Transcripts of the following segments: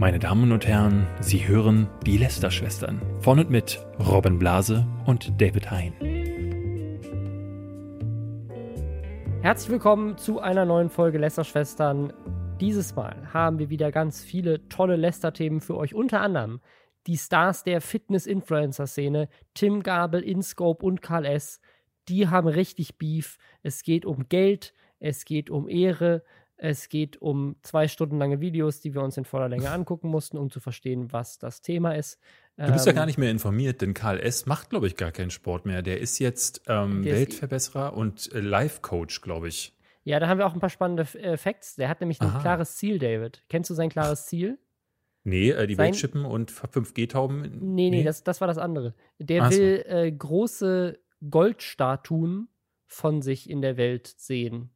Meine Damen und Herren, Sie hören die Lester-Schwestern. Von und mit Robin Blase und David Hein. Herzlich willkommen zu einer neuen Folge Lester-Schwestern. Dieses Mal haben wir wieder ganz viele tolle Lester-Themen für euch. Unter anderem die Stars der Fitness-Influencer-Szene, Tim Gabel, InScope und Karl S. Die haben richtig Beef. Es geht um Geld, es geht um Ehre, es geht um zwei Stunden lange Videos, die wir uns in voller Länge angucken mussten, um zu verstehen, was das Thema ist. Du bist ähm, ja gar nicht mehr informiert, denn Karl S. macht, glaube ich, gar keinen Sport mehr. Der ist jetzt ähm, Weltverbesserer und äh, Life-Coach, glaube ich. Ja, da haben wir auch ein paar spannende äh, Facts. Der hat nämlich ein Aha. klares Ziel, David. Kennst du sein klares Ziel? Nee, äh, die sein, Weltschippen und 5G-Tauben. Nee, nee, nee, das, das war das andere. Der Ach will so. äh, große Goldstatuen von sich in der Welt sehen.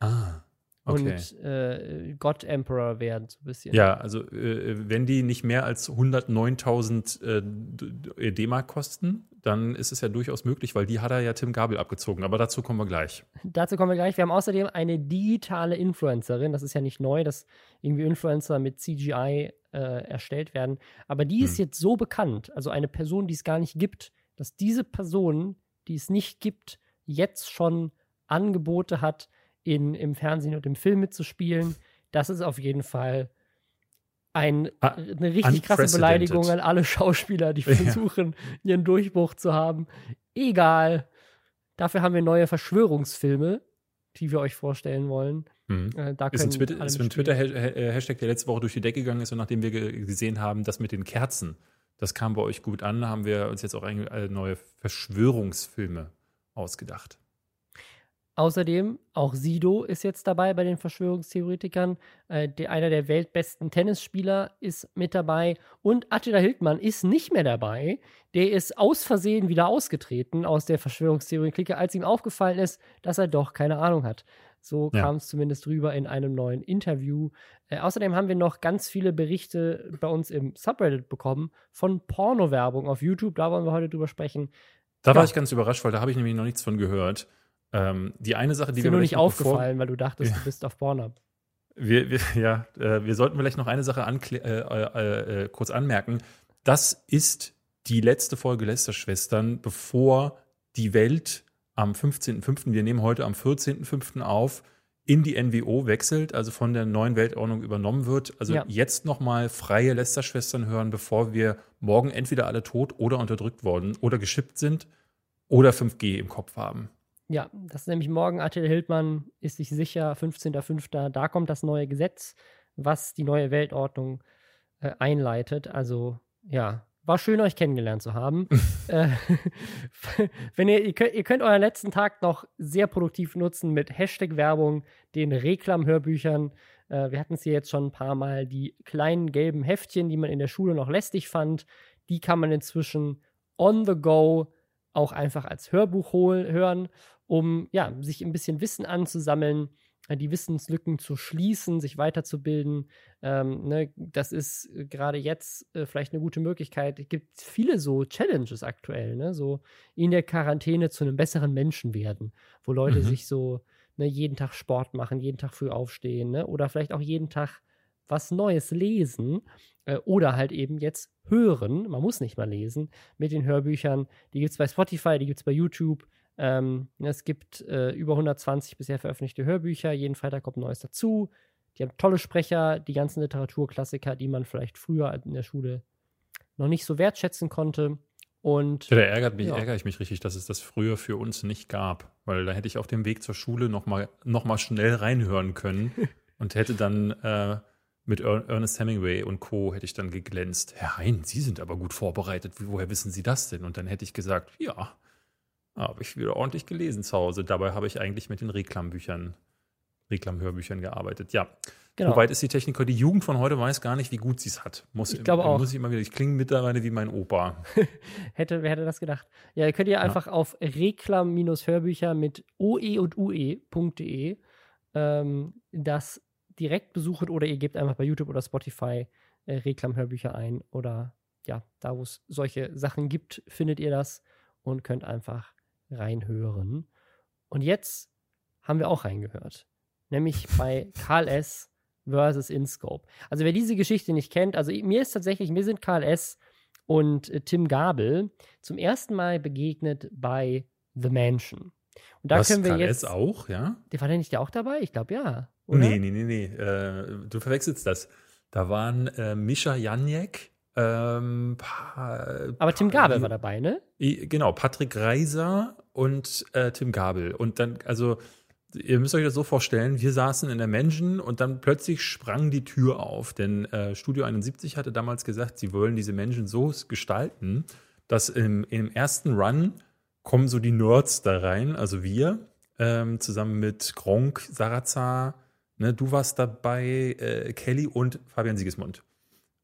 Ah okay. und äh, God Emperor werden, so ein bisschen. Ja, also äh, wenn die nicht mehr als 109.000 äh, D-Mark kosten, dann ist es ja durchaus möglich, weil die hat er ja Tim Gabel abgezogen. Aber dazu kommen wir gleich. Dazu kommen wir gleich. Wir haben außerdem eine digitale Influencerin. Das ist ja nicht neu, dass irgendwie Influencer mit CGI äh, erstellt werden. Aber die ist hm. jetzt so bekannt, also eine Person, die es gar nicht gibt, dass diese Person, die es nicht gibt, jetzt schon Angebote hat, in, im Fernsehen und im Film mitzuspielen. Das ist auf jeden Fall ein, eine richtig krasse Beleidigung an alle Schauspieler, die versuchen, ja. ihren Durchbruch zu haben. Egal. Dafür haben wir neue Verschwörungsfilme, die wir euch vorstellen wollen. Mhm. Äh, da ist ein Twitter, ist ein Twitter-Hashtag, der letzte Woche durch die Decke gegangen ist und nachdem wir gesehen haben, das mit den Kerzen, das kam bei euch gut an, haben wir uns jetzt auch neue Verschwörungsfilme ausgedacht. Außerdem, auch Sido ist jetzt dabei bei den Verschwörungstheoretikern. Äh, der, einer der weltbesten Tennisspieler ist mit dabei. Und Attila Hildmann ist nicht mehr dabei. Der ist aus Versehen wieder ausgetreten aus der Verschwörungstheorie-Clique, als ihm aufgefallen ist, dass er doch keine Ahnung hat. So ja. kam es zumindest rüber in einem neuen Interview. Äh, außerdem haben wir noch ganz viele Berichte bei uns im Subreddit bekommen von Porno-Werbung auf YouTube. Da wollen wir heute drüber sprechen. Da ja. war ich ganz überrascht, weil da habe ich nämlich noch nichts von gehört. Ähm, die eine Sache, die ist mir nur nicht aufgefallen, weil du dachtest, ja. du bist auf Pornhub. Wir, wir, ja, äh, wir sollten vielleicht noch eine Sache äh, äh, äh, kurz anmerken. Das ist die letzte Folge Lester-Schwestern, bevor die Welt am 15.05., wir nehmen heute am 14.05. auf, in die NWO wechselt, also von der neuen Weltordnung übernommen wird. Also ja. jetzt nochmal freie Lester-Schwestern hören, bevor wir morgen entweder alle tot oder unterdrückt worden oder geschippt sind oder 5G im Kopf haben. Ja, das ist nämlich morgen. Attila Hildmann ist sich sicher, 15.05. Da kommt das neue Gesetz, was die neue Weltordnung äh, einleitet. Also, ja, war schön, euch kennengelernt zu haben. äh, wenn ihr, ihr könnt, ihr, könnt, euren letzten Tag noch sehr produktiv nutzen mit Hashtag-Werbung, den Reklam-Hörbüchern. Äh, wir hatten es hier jetzt schon ein paar Mal. Die kleinen gelben Heftchen, die man in der Schule noch lästig fand, die kann man inzwischen on the go auch einfach als Hörbuch hören um ja, sich ein bisschen Wissen anzusammeln, äh, die Wissenslücken zu schließen, sich weiterzubilden. Ähm, ne, das ist äh, gerade jetzt äh, vielleicht eine gute Möglichkeit. Es gibt viele so Challenges aktuell, ne? so in der Quarantäne zu einem besseren Menschen werden, wo Leute mhm. sich so ne, jeden Tag Sport machen, jeden Tag früh aufstehen ne? oder vielleicht auch jeden Tag was Neues lesen äh, oder halt eben jetzt hören. Man muss nicht mal lesen mit den Hörbüchern. Die gibt es bei Spotify, die gibt es bei YouTube. Ähm, es gibt äh, über 120 bisher veröffentlichte Hörbücher. Jeden Freitag kommt Neues dazu. Die haben tolle Sprecher, die ganzen Literaturklassiker, die man vielleicht früher in der Schule noch nicht so wertschätzen konnte. Und ja, da ärgert mich, ja. ärgere ich mich richtig, dass es das früher für uns nicht gab. Weil da hätte ich auf dem Weg zur Schule nochmal noch mal schnell reinhören können und hätte dann äh, mit Ernest Hemingway und Co. hätte ich dann geglänzt. Herr Hein, Sie sind aber gut vorbereitet. Woher wissen Sie das denn? Und dann hätte ich gesagt, ja, habe ich wieder ordentlich gelesen zu Hause. Dabei habe ich eigentlich mit den Reklambüchern, Reklamhörbüchern gearbeitet. Ja. Genau. Wobei ist die Techniker, die Jugend von heute weiß gar nicht, wie gut sie es hat. Muss, ich glaube auch. Muss ich immer wieder, ich klinge mittlerweile wie mein Opa. hätte, wer hätte das gedacht? Ja, ihr könnt ihr ja. einfach auf Reklam-Hörbücher mit oe und ue.de ähm, das direkt besuchen oder ihr gebt einfach bei YouTube oder Spotify äh, Reklam-Hörbücher ein oder ja, da wo es solche Sachen gibt, findet ihr das und könnt einfach reinhören. Und jetzt haben wir auch reingehört. Nämlich bei Karl S., versus InScope. Also wer diese Geschichte nicht kennt, also mir ist tatsächlich, mir sind KLS und äh, Tim Gabel zum ersten Mal begegnet bei The Mansion. Und da Was, können wir KLS jetzt auch, ja? Der war der nicht auch dabei? Ich glaube ja. Oder? Nee, nee, nee, nee. Äh, du verwechselst das. Da waren äh, Mischa Janiek, ähm, Aber Tim Gabel war dabei, ne? Genau, Patrick Reiser und äh, Tim Gabel. Und dann, also, ihr müsst euch das so vorstellen, wir saßen in der Mansion und dann plötzlich sprang die Tür auf. Denn äh, Studio 71 hatte damals gesagt, sie wollen diese Mansion so gestalten, dass im, im ersten Run kommen so die Nerds da rein, also wir, ähm, zusammen mit Gronk, Sarazar, ne, du warst dabei, äh, Kelly und Fabian Siegesmund.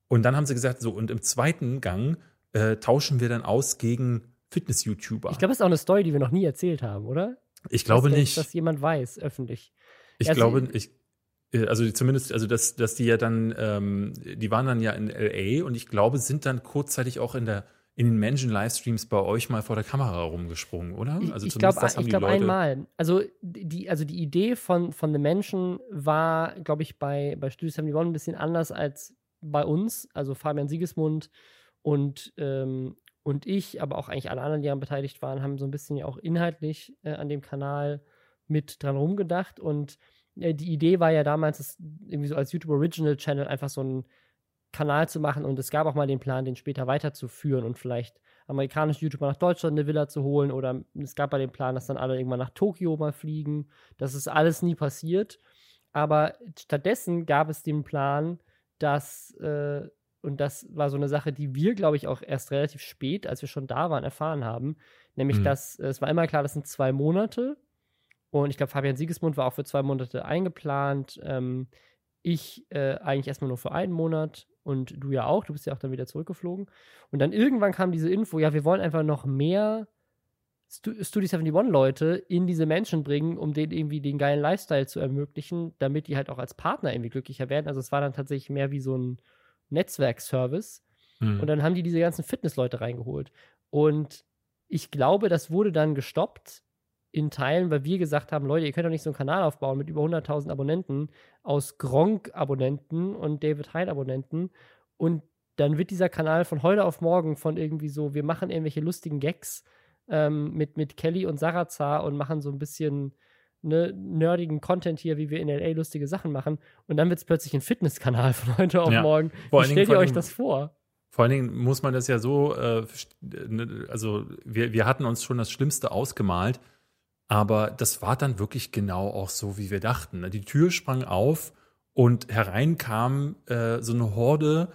Und dann haben sie gesagt, so, und im zweiten Gang äh, tauschen wir dann aus gegen Fitness-YouTuber. Ich glaube, das ist auch eine Story, die wir noch nie erzählt haben, oder? Ich glaube dass, nicht. Dass jemand weiß, öffentlich. Ich also, glaube, ich, äh, also zumindest, also dass, dass die ja dann, ähm, die waren dann ja in LA und ich glaube, sind dann kurzzeitig auch in der in den Menschen-Livestreams bei euch mal vor der Kamera rumgesprungen, oder? Also ich glaube glaub einmal. Also die, also die Idee von, von The Menschen war, glaube ich, bei, bei Studio 71 ein bisschen anders als bei uns, also Fabian Siegesmund und, ähm, und ich, aber auch eigentlich alle anderen, die daran beteiligt waren, haben so ein bisschen ja auch inhaltlich äh, an dem Kanal mit dran rumgedacht. Und äh, die Idee war ja damals, das irgendwie so als YouTube Original Channel einfach so einen Kanal zu machen. Und es gab auch mal den Plan, den später weiterzuführen und vielleicht amerikanische YouTuber nach Deutschland eine Villa zu holen. Oder es gab mal den Plan, dass dann alle irgendwann nach Tokio mal fliegen. Das ist alles nie passiert. Aber stattdessen gab es den Plan, dass, äh, und das war so eine Sache, die wir, glaube ich, auch erst relativ spät, als wir schon da waren, erfahren haben, nämlich, mhm. dass äh, es war immer klar, das sind zwei Monate. Und ich glaube, Fabian Siegesmund war auch für zwei Monate eingeplant. Ähm, ich äh, eigentlich erstmal nur für einen Monat und du ja auch. Du bist ja auch dann wieder zurückgeflogen. Und dann irgendwann kam diese Info, ja, wir wollen einfach noch mehr Studio 71 Leute in diese Menschen bringen, um denen irgendwie den geilen Lifestyle zu ermöglichen, damit die halt auch als Partner irgendwie glücklicher werden. Also es war dann tatsächlich mehr wie so ein Netzwerkservice. Mhm. Und dann haben die diese ganzen Fitnessleute reingeholt. Und ich glaube, das wurde dann gestoppt in Teilen, weil wir gesagt haben, Leute, ihr könnt doch nicht so einen Kanal aufbauen mit über 100.000 Abonnenten aus Gronk-Abonnenten und David Hyde-Abonnenten. Und dann wird dieser Kanal von heute auf morgen von irgendwie so, wir machen irgendwelche lustigen Gags ähm, mit, mit Kelly und Sarazar und machen so ein bisschen ne, nerdigen Content hier, wie wir in LA lustige Sachen machen. Und dann wird es plötzlich ein Fitnesskanal von heute auf ja. morgen. Wie stellt ihr euch das vor? Vor allen Dingen muss man das ja so, äh, ne, also wir, wir hatten uns schon das Schlimmste ausgemalt, aber das war dann wirklich genau auch so, wie wir dachten. Ne? Die Tür sprang auf und herein kam äh, so eine Horde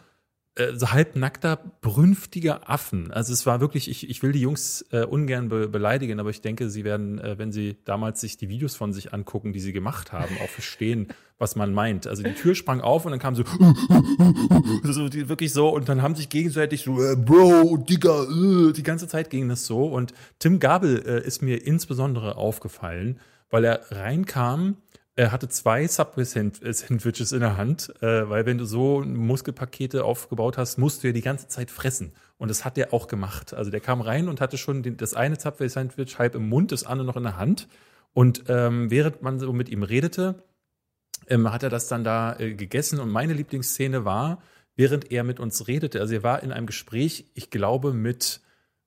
äh, so halbnackter, brünftiger Affen. Also es war wirklich, ich, ich will die Jungs äh, ungern be beleidigen, aber ich denke, sie werden, äh, wenn sie damals sich die Videos von sich angucken, die sie gemacht haben, auch verstehen, was man meint. Also die Tür sprang auf und dann kam so, so die, wirklich so und dann haben sich gegenseitig so, äh, Bro, Digga, äh, die ganze Zeit ging das so. Und Tim Gabel äh, ist mir insbesondere aufgefallen, weil er reinkam er hatte zwei Subway-Sandwiches in der Hand, äh, weil wenn du so Muskelpakete aufgebaut hast, musst du ja die ganze Zeit fressen. Und das hat er auch gemacht. Also der kam rein und hatte schon den, das eine Subway-Sandwich halb im Mund, das andere noch in der Hand. Und ähm, während man so mit ihm redete, ähm, hat er das dann da äh, gegessen. Und meine Lieblingsszene war, während er mit uns redete, also er war in einem Gespräch, ich glaube, mit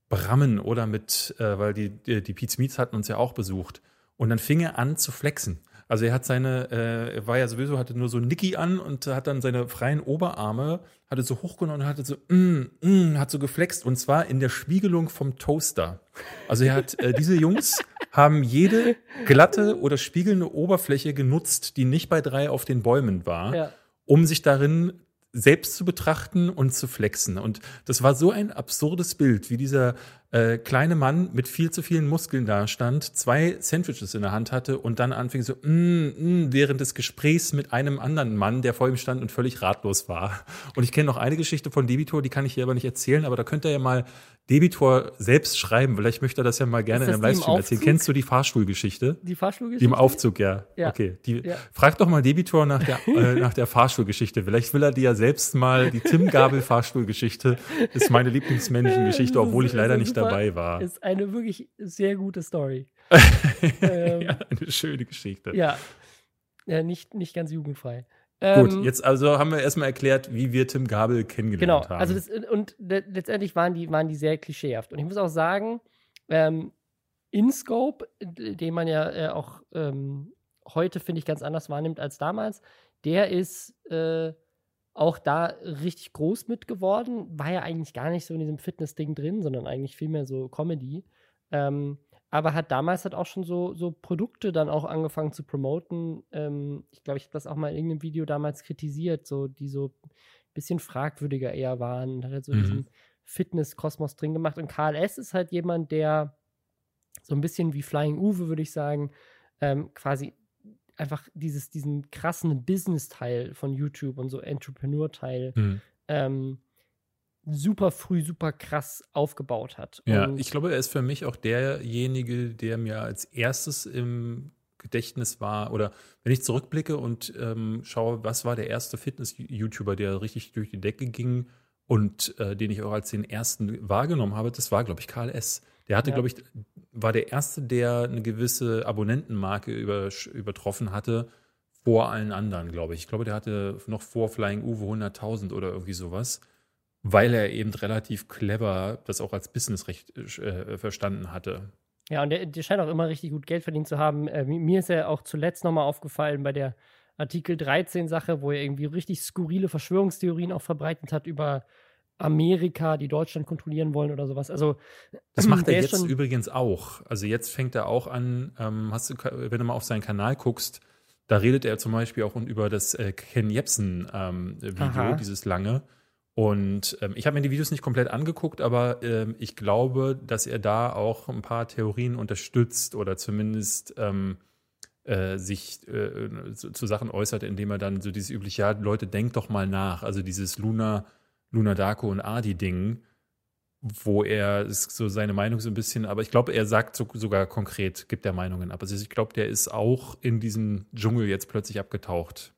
Brammen oder mit, äh, weil die, die, die Pete Meets hatten uns ja auch besucht. Und dann fing er an zu flexen. Also er hat seine, äh, er war ja sowieso, hatte nur so Nicky an und hat dann seine freien Oberarme, hatte so hochgenommen und hatte so, mm, mm, hat so geflext und zwar in der Spiegelung vom Toaster. Also er hat, äh, diese Jungs haben jede glatte oder spiegelnde Oberfläche genutzt, die nicht bei drei auf den Bäumen war, ja. um sich darin selbst zu betrachten und zu flexen. Und das war so ein absurdes Bild, wie dieser äh, kleine Mann mit viel zu vielen Muskeln da stand, zwei Sandwiches in der Hand hatte und dann anfing so, mm, mm, während des Gesprächs mit einem anderen Mann, der vor ihm stand und völlig ratlos war. Und ich kenne noch eine Geschichte von Debitor, die kann ich hier aber nicht erzählen, aber da könnt ihr ja mal Debitor selbst schreiben. Vielleicht möchte er das ja mal gerne in einem Livestream erzählen. Kennst du die Fahrschulgeschichte? Die Fahrschulgeschichte? Die im Aufzug, ja. ja. Okay. Die, ja. Frag doch mal Debitor nach der, äh, nach der Fahrschulgeschichte. Vielleicht will er dir ja selbst mal die Tim Gabel Fahrschulgeschichte. Ist meine Lieblingsmenschengeschichte, obwohl ich leider nicht dabei war. Ist eine wirklich sehr gute Story. ähm, ja, eine schöne Geschichte. Ja. ja nicht, nicht ganz jugendfrei. Gut, ähm, jetzt also haben wir erstmal erklärt, wie wir Tim Gabel kennengelernt genau, haben. Genau, also das, und letztendlich waren die, waren die sehr klischeehaft. Und ich muss auch sagen, ähm, InScope, den man ja äh, auch ähm, heute, finde ich, ganz anders wahrnimmt als damals, der ist äh, auch da richtig groß mit geworden. War ja eigentlich gar nicht so in diesem Fitness-Ding drin, sondern eigentlich vielmehr so Comedy. Ähm, aber hat damals halt auch schon so, so Produkte dann auch angefangen zu promoten. Ähm, ich glaube, ich habe das auch mal in irgendeinem Video damals kritisiert, so die so ein bisschen fragwürdiger eher waren. Hat halt so mhm. diesen Fitness-Kosmos drin gemacht. Und KLS ist halt jemand, der so ein bisschen wie Flying Uwe, würde ich sagen, ähm, quasi einfach dieses, diesen krassen Business-Teil von YouTube und so Entrepreneur-Teil mhm. ähm, super früh, super krass aufgebaut hat. Ja, und ich glaube, er ist für mich auch derjenige, der mir als erstes im Gedächtnis war, oder wenn ich zurückblicke und ähm, schaue, was war der erste Fitness-YouTuber, der richtig durch die Decke ging und äh, den ich auch als den ersten wahrgenommen habe, das war, glaube ich, Karl S. Der hatte, ja. glaube ich, war der erste, der eine gewisse Abonnentenmarke über, übertroffen hatte vor allen anderen, glaube ich. Ich glaube, der hatte noch vor Flying Uwe 100.000 oder irgendwie sowas weil er eben relativ clever das auch als Businessrecht äh, verstanden hatte. Ja, und der, der, scheint auch immer richtig gut Geld verdient zu haben. Äh, mir ist er auch zuletzt nochmal aufgefallen bei der Artikel 13-Sache, wo er irgendwie richtig skurrile Verschwörungstheorien auch verbreitet hat über Amerika, die Deutschland kontrollieren wollen oder sowas. Also das macht er jetzt übrigens auch. Also jetzt fängt er auch an, ähm, hast du, wenn du mal auf seinen Kanal guckst, da redet er zum Beispiel auch über das äh, Ken Jebsen ähm, Video, dieses lange. Und ähm, ich habe mir die Videos nicht komplett angeguckt, aber ähm, ich glaube, dass er da auch ein paar Theorien unterstützt oder zumindest ähm, äh, sich äh, zu, zu, Sachen äußert, indem er dann so dieses übliche, ja, Leute, denkt doch mal nach. Also dieses Luna, Luna Darko und Adi-Ding, wo er so seine Meinung so ein bisschen, aber ich glaube, er sagt so, sogar konkret, gibt er Meinungen ab. Also ich glaube, der ist auch in diesen Dschungel jetzt plötzlich abgetaucht.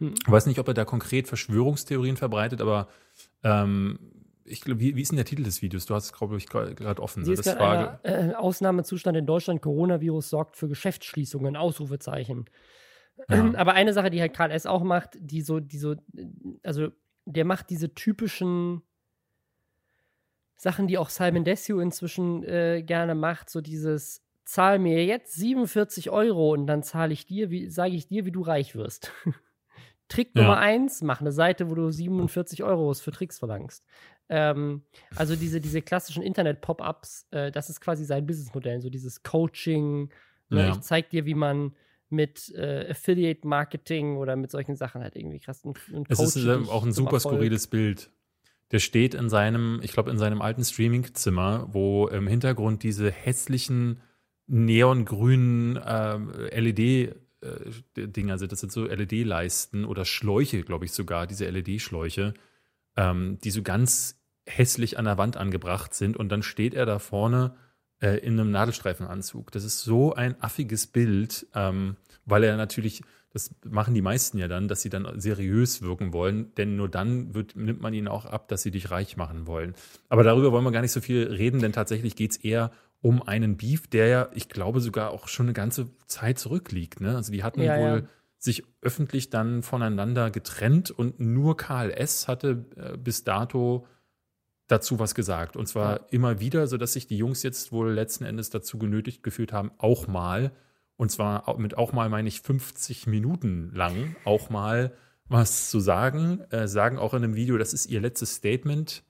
Hm. Ich weiß nicht, ob er da konkret Verschwörungstheorien verbreitet, aber ähm, ich glaube, wie, wie, ist denn der Titel des Videos? Du hast es, glaube ich, gerade offen. Sie ist das Frage. Einer, äh, Ausnahmezustand in Deutschland. Coronavirus sorgt für Geschäftsschließungen. Ausrufezeichen. Ja. Aber eine Sache, die halt Karl S. auch macht, die so, die so, also der macht diese typischen Sachen, die auch Simon Desue inzwischen äh, gerne macht, so dieses zahl mir jetzt 47 Euro und dann zahle ich dir, wie sage ich dir, wie du reich wirst. Trick Nummer ja. eins, mach eine Seite, wo du 47 Euro für Tricks verlangst. Ähm, also diese, diese klassischen Internet-Pop-Ups, äh, das ist quasi sein Businessmodell, so dieses Coaching. Ne? Ja. Ich zeig dir, wie man mit äh, Affiliate-Marketing oder mit solchen Sachen halt irgendwie krass. Und, es ist äh, auch ein super skurriles Bild. Der steht in seinem, ich glaube, in seinem alten Streaming-Zimmer, wo im Hintergrund diese hässlichen neongrünen äh, LED Dinger sind. Das sind so LED-Leisten oder Schläuche, glaube ich sogar, diese LED-Schläuche, ähm, die so ganz hässlich an der Wand angebracht sind. Und dann steht er da vorne äh, in einem Nadelstreifenanzug. Das ist so ein affiges Bild, ähm, weil er natürlich, das machen die meisten ja dann, dass sie dann seriös wirken wollen, denn nur dann wird, nimmt man ihnen auch ab, dass sie dich reich machen wollen. Aber darüber wollen wir gar nicht so viel reden, denn tatsächlich geht es eher um einen Beef, der ja, ich glaube, sogar auch schon eine ganze Zeit zurückliegt. Ne? Also die hatten ja, wohl ja. sich öffentlich dann voneinander getrennt und nur KLS hatte äh, bis dato dazu was gesagt. Und zwar ja. immer wieder, sodass sich die Jungs jetzt wohl letzten Endes dazu genötigt gefühlt haben, auch mal, und zwar mit auch mal meine ich 50 Minuten lang, auch mal was zu sagen. Äh, sagen auch in einem Video, das ist ihr letztes Statement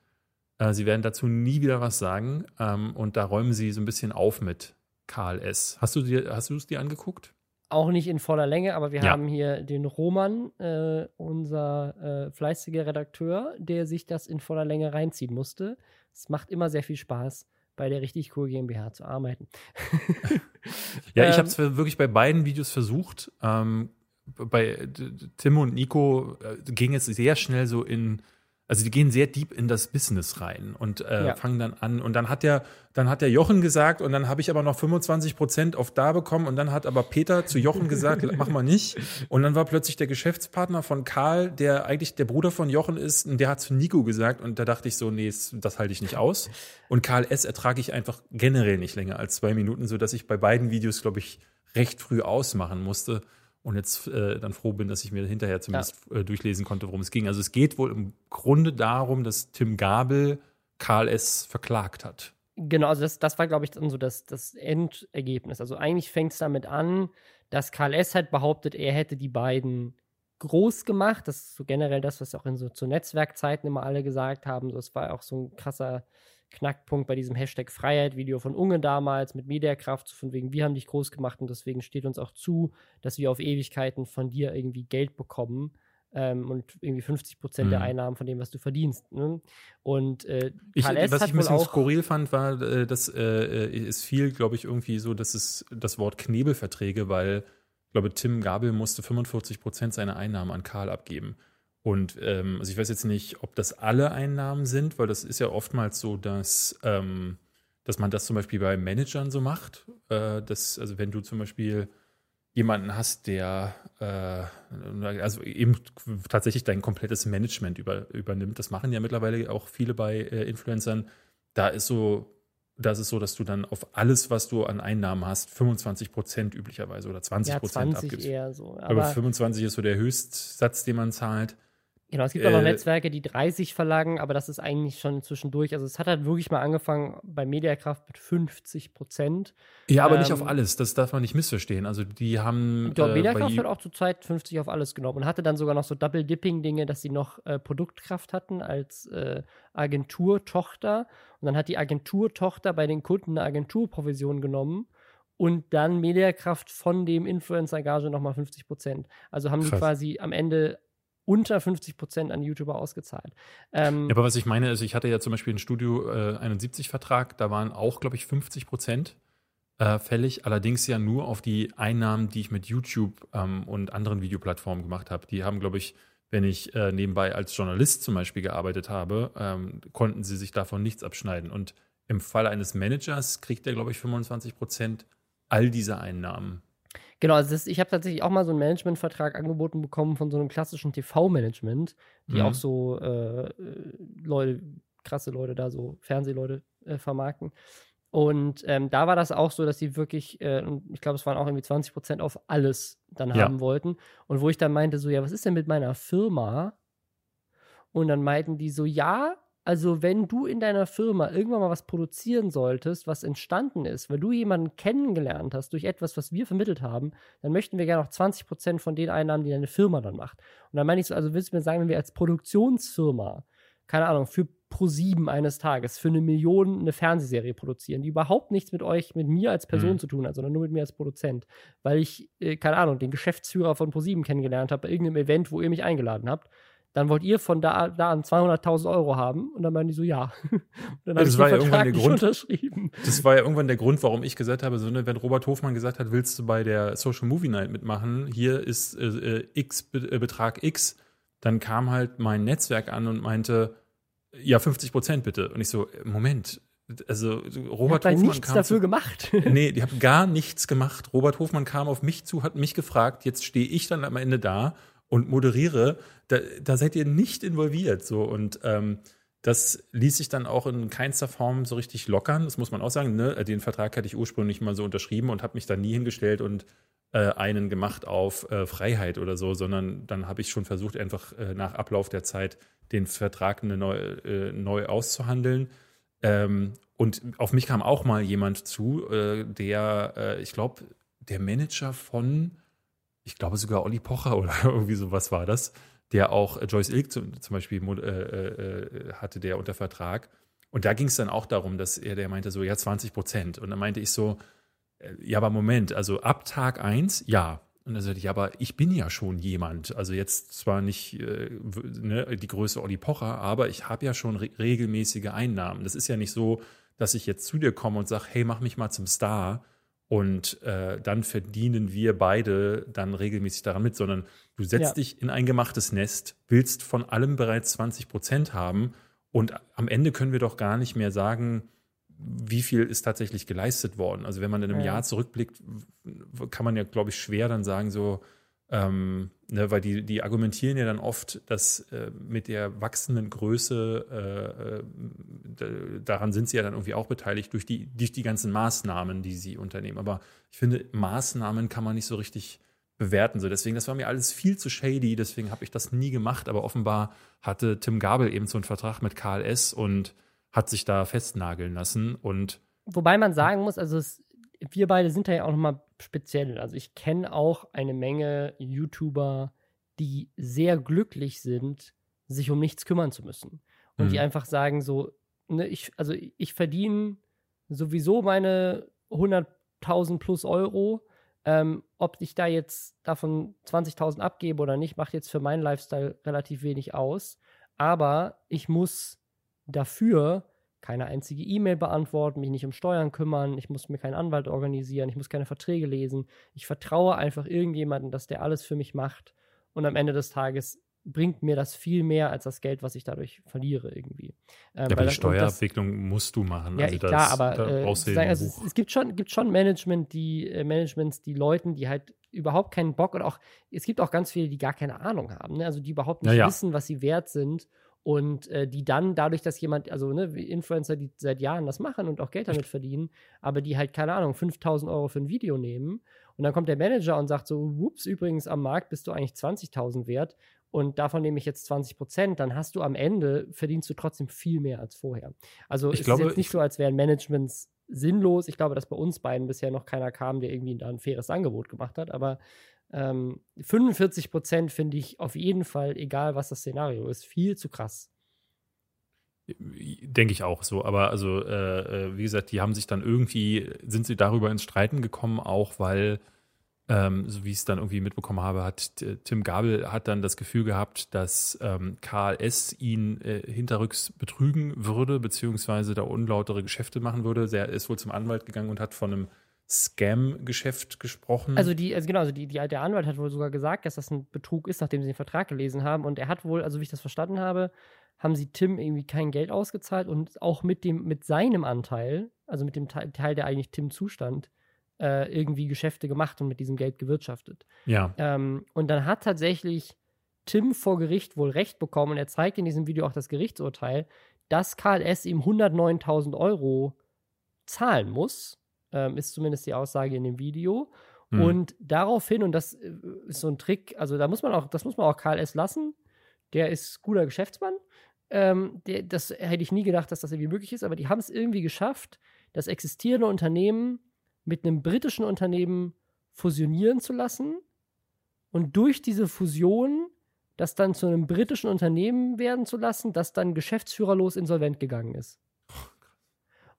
sie werden dazu nie wieder was sagen ähm, und da räumen sie so ein bisschen auf mit KLS. Hast du dir, hast du es dir angeguckt? Auch nicht in voller Länge, aber wir ja. haben hier den Roman, äh, unser äh, fleißiger Redakteur, der sich das in voller Länge reinziehen musste. Es macht immer sehr viel Spaß, bei der richtig cool GmbH zu arbeiten. ja, ich habe es ähm, wirklich bei beiden Videos versucht. Ähm, bei Tim und Nico äh, ging es sehr schnell so in also die gehen sehr deep in das Business rein und äh, ja. fangen dann an. Und dann hat der, dann hat der Jochen gesagt, und dann habe ich aber noch 25 Prozent auf da bekommen. Und dann hat aber Peter zu Jochen gesagt, mach mal nicht. Und dann war plötzlich der Geschäftspartner von Karl, der eigentlich der Bruder von Jochen ist, und der hat zu Nico gesagt. Und da dachte ich so, nee, das halte ich nicht aus. Und Karl S. ertrage ich einfach generell nicht länger als zwei Minuten, so dass ich bei beiden Videos, glaube ich, recht früh ausmachen musste. Und jetzt äh, dann froh bin, dass ich mir hinterher zumindest ja. äh, durchlesen konnte, worum es ging. Also es geht wohl im Grunde darum, dass Tim Gabel Karl S. verklagt hat. Genau, also das, das war, glaube ich, dann so das, das Endergebnis. Also eigentlich fängt es damit an, dass Karl S. halt behauptet, er hätte die beiden groß gemacht. Das ist so generell das, was auch in so zu Netzwerkzeiten immer alle gesagt haben. So, das war auch so ein krasser Knackpunkt bei diesem Hashtag Freiheit-Video von Unge damals mit Mediakraft, so von wegen, wir haben dich groß gemacht und deswegen steht uns auch zu, dass wir auf Ewigkeiten von dir irgendwie Geld bekommen. Ähm, und irgendwie 50 Prozent mhm. der Einnahmen von dem, was du verdienst. Ne? Und äh, ich, was ich ein bisschen skurril fand, war, äh, dass äh, äh, es fiel, glaube ich, irgendwie so, dass es das Wort Knebelverträge, weil, ich glaube, Tim Gabel musste 45 Prozent seiner Einnahmen an Karl abgeben. Und ähm, also ich weiß jetzt nicht, ob das alle Einnahmen sind, weil das ist ja oftmals so, dass, ähm, dass man das zum Beispiel bei Managern so macht. Äh, dass, also wenn du zum Beispiel jemanden hast, der äh, also eben tatsächlich dein komplettes Management über, übernimmt. Das machen ja mittlerweile auch viele bei äh, Influencern. Da ist so, da ist es so, dass du dann auf alles, was du an Einnahmen hast, 25 Prozent üblicherweise oder 20 Prozent ja, abgibst. So. Aber, aber 25 ist so der Höchstsatz, den man zahlt. Genau, es gibt auch noch äh, Netzwerke, die 30 verlangen, aber das ist eigentlich schon zwischendurch. Also es hat halt wirklich mal angefangen bei Mediakraft mit 50 Prozent. Ja, aber ähm, nicht auf alles. Das darf man nicht missverstehen. Also die haben. Glaube, äh, Mediakraft hat auch zur Zeit 50 auf alles genommen und hatte dann sogar noch so Double-Dipping-Dinge, dass sie noch äh, Produktkraft hatten als äh, Agenturtochter. Und dann hat die Agenturtochter bei den Kunden eine Agenturprovision genommen und dann Mediakraft von dem Influencer-Gage nochmal 50 Prozent. Also haben Krass. die quasi am Ende unter 50 Prozent an YouTuber ausgezahlt. Ähm, ja, aber was ich meine, also ich hatte ja zum Beispiel einen Studio äh, 71-Vertrag, da waren auch, glaube ich, 50 Prozent äh, fällig, allerdings ja nur auf die Einnahmen, die ich mit YouTube ähm, und anderen Videoplattformen gemacht habe. Die haben, glaube ich, wenn ich äh, nebenbei als Journalist zum Beispiel gearbeitet habe, ähm, konnten sie sich davon nichts abschneiden. Und im Fall eines Managers kriegt er, glaube ich, 25 Prozent all dieser Einnahmen. Genau, also das, ich habe tatsächlich auch mal so einen Managementvertrag angeboten bekommen von so einem klassischen TV-Management, die mhm. auch so äh, Leute, krasse Leute da, so Fernsehleute äh, vermarkten. Und ähm, da war das auch so, dass sie wirklich, äh, ich glaube, es waren auch irgendwie 20 Prozent auf alles dann ja. haben wollten. Und wo ich dann meinte, so, ja, was ist denn mit meiner Firma? Und dann meinten die so, ja, also, wenn du in deiner Firma irgendwann mal was produzieren solltest, was entstanden ist, weil du jemanden kennengelernt hast durch etwas, was wir vermittelt haben, dann möchten wir gerne auch 20 Prozent von den Einnahmen, die deine Firma dann macht. Und dann meine ich so, also willst du mir sagen, wenn wir als Produktionsfirma, keine Ahnung, für Pro7 eines Tages für eine Million eine Fernsehserie produzieren, die überhaupt nichts mit euch, mit mir als Person mhm. zu tun hat, sondern nur mit mir als Produzent, weil ich, äh, keine Ahnung, den Geschäftsführer von Pro7 kennengelernt habe bei irgendeinem Event, wo ihr mich eingeladen habt dann wollt ihr von da, da an 200.000 Euro haben. Und dann meinen die so, ja. Und dann das war ja irgendwann der Grund. Unterschrieben. Das war ja irgendwann der Grund, warum ich gesagt habe, so, ne, wenn Robert Hofmann gesagt hat, willst du bei der Social Movie Night mitmachen, hier ist äh, X äh, Betrag X, dann kam halt mein Netzwerk an und meinte, ja, 50 Prozent bitte. Und ich so, Moment, also Robert Hofmann nichts kam dafür zu, gemacht. nee, die haben gar nichts gemacht. Robert Hofmann kam auf mich zu, hat mich gefragt, jetzt stehe ich dann am Ende da und moderiere, da, da seid ihr nicht involviert. So und ähm, das ließ sich dann auch in keinster Form so richtig lockern. Das muss man auch sagen. Ne? Den Vertrag hatte ich ursprünglich mal so unterschrieben und habe mich da nie hingestellt und äh, einen gemacht auf äh, Freiheit oder so, sondern dann habe ich schon versucht, einfach äh, nach Ablauf der Zeit den Vertrag neu, äh, neu auszuhandeln. Ähm, und auf mich kam auch mal jemand zu, äh, der, äh, ich glaube, der Manager von ich glaube sogar Olli Pocher oder irgendwie sowas war das, der auch äh, Joyce Ilk zum, zum Beispiel äh, äh, hatte, der unter Vertrag. Und da ging es dann auch darum, dass er, der meinte so, ja, 20 Prozent. Und dann meinte ich so, äh, ja, aber Moment, also ab Tag 1, ja. Und dann sagte ich, ja, aber ich bin ja schon jemand. Also jetzt zwar nicht äh, ne, die Größe Olli Pocher, aber ich habe ja schon re regelmäßige Einnahmen. Das ist ja nicht so, dass ich jetzt zu dir komme und sage, hey, mach mich mal zum Star und äh, dann verdienen wir beide dann regelmäßig daran mit, sondern du setzt ja. dich in ein gemachtes Nest, willst von allem bereits 20 Prozent haben und am Ende können wir doch gar nicht mehr sagen, wie viel ist tatsächlich geleistet worden. Also wenn man in einem ja. Jahr zurückblickt, kann man ja, glaube ich, schwer dann sagen, so, ähm, ne, weil die, die argumentieren ja dann oft, dass äh, mit der wachsenden Größe, äh, äh, daran sind sie ja dann irgendwie auch beteiligt, durch die, durch die ganzen Maßnahmen, die sie unternehmen. Aber ich finde, Maßnahmen kann man nicht so richtig bewerten. So, deswegen, das war mir alles viel zu shady, deswegen habe ich das nie gemacht. Aber offenbar hatte Tim Gabel eben so einen Vertrag mit KLS und hat sich da festnageln lassen. Und Wobei man sagen muss, also es, wir beide sind da ja auch nochmal speziell. Also ich kenne auch eine Menge YouTuber, die sehr glücklich sind, sich um nichts kümmern zu müssen. Und mhm. die einfach sagen so, ne, ich, also ich verdiene sowieso meine 100.000 plus Euro. Ähm, ob ich da jetzt davon 20.000 abgebe oder nicht, macht jetzt für meinen Lifestyle relativ wenig aus. Aber ich muss dafür keine einzige E-Mail beantworten, mich nicht um Steuern kümmern, ich muss mir keinen Anwalt organisieren, ich muss keine Verträge lesen. Ich vertraue einfach irgendjemanden, dass der alles für mich macht. Und am Ende des Tages bringt mir das viel mehr als das Geld, was ich dadurch verliere irgendwie. Ähm, ja, aber die Steuerabwicklung musst du machen. Ja, also das, klar, aber äh, sagen, also es, es, gibt schon, gibt schon Management, die äh, Managements, die Leuten, die halt überhaupt keinen Bock und auch es gibt auch ganz viele, die gar keine Ahnung haben, ne? also die überhaupt nicht ja, ja. wissen, was sie wert sind und äh, die dann dadurch, dass jemand, also ne, Influencer, die seit Jahren das machen und auch Geld damit verdienen, aber die halt, keine Ahnung, 5000 Euro für ein Video nehmen und dann kommt der Manager und sagt so, ups, übrigens am Markt bist du eigentlich 20.000 wert und davon nehme ich jetzt 20 Prozent, dann hast du am Ende, verdienst du trotzdem viel mehr als vorher. Also ich es glaube, ist jetzt nicht so, als wären Managements sinnlos. Ich glaube, dass bei uns beiden bisher noch keiner kam, der irgendwie da ein faires Angebot gemacht hat, aber ähm, 45 Prozent finde ich auf jeden Fall, egal was das Szenario ist, viel zu krass. Denke ich auch so. Aber also, äh, äh, wie gesagt, die haben sich dann irgendwie, sind sie darüber ins Streiten gekommen, auch weil, ähm, so wie ich es dann irgendwie mitbekommen habe, hat Tim Gabel hat dann das Gefühl gehabt, dass ähm, KLS ihn äh, hinterrücks betrügen würde, beziehungsweise da unlautere Geschäfte machen würde. Er ist wohl zum Anwalt gegangen und hat von einem Scam-Geschäft gesprochen. Also die, also genau, also die, die, der Anwalt hat wohl sogar gesagt, dass das ein Betrug ist, nachdem sie den Vertrag gelesen haben. Und er hat wohl, also wie ich das verstanden habe, haben sie Tim irgendwie kein Geld ausgezahlt und auch mit dem, mit seinem Anteil, also mit dem Teil, der eigentlich Tim zustand, äh, irgendwie Geschäfte gemacht und mit diesem Geld gewirtschaftet. Ja. Ähm, und dann hat tatsächlich Tim vor Gericht wohl Recht bekommen und er zeigt in diesem Video auch das Gerichtsurteil, dass KLS ihm 109.000 Euro zahlen muss ähm, ist zumindest die Aussage in dem Video. Mhm. Und daraufhin, und das äh, ist so ein Trick, also da muss man auch, das muss man auch KLS lassen. Der ist guter Geschäftsmann. Ähm, der, das hätte ich nie gedacht, dass das irgendwie möglich ist, aber die haben es irgendwie geschafft, das existierende Unternehmen mit einem britischen Unternehmen fusionieren zu lassen und durch diese Fusion das dann zu einem britischen Unternehmen werden zu lassen, das dann geschäftsführerlos insolvent gegangen ist.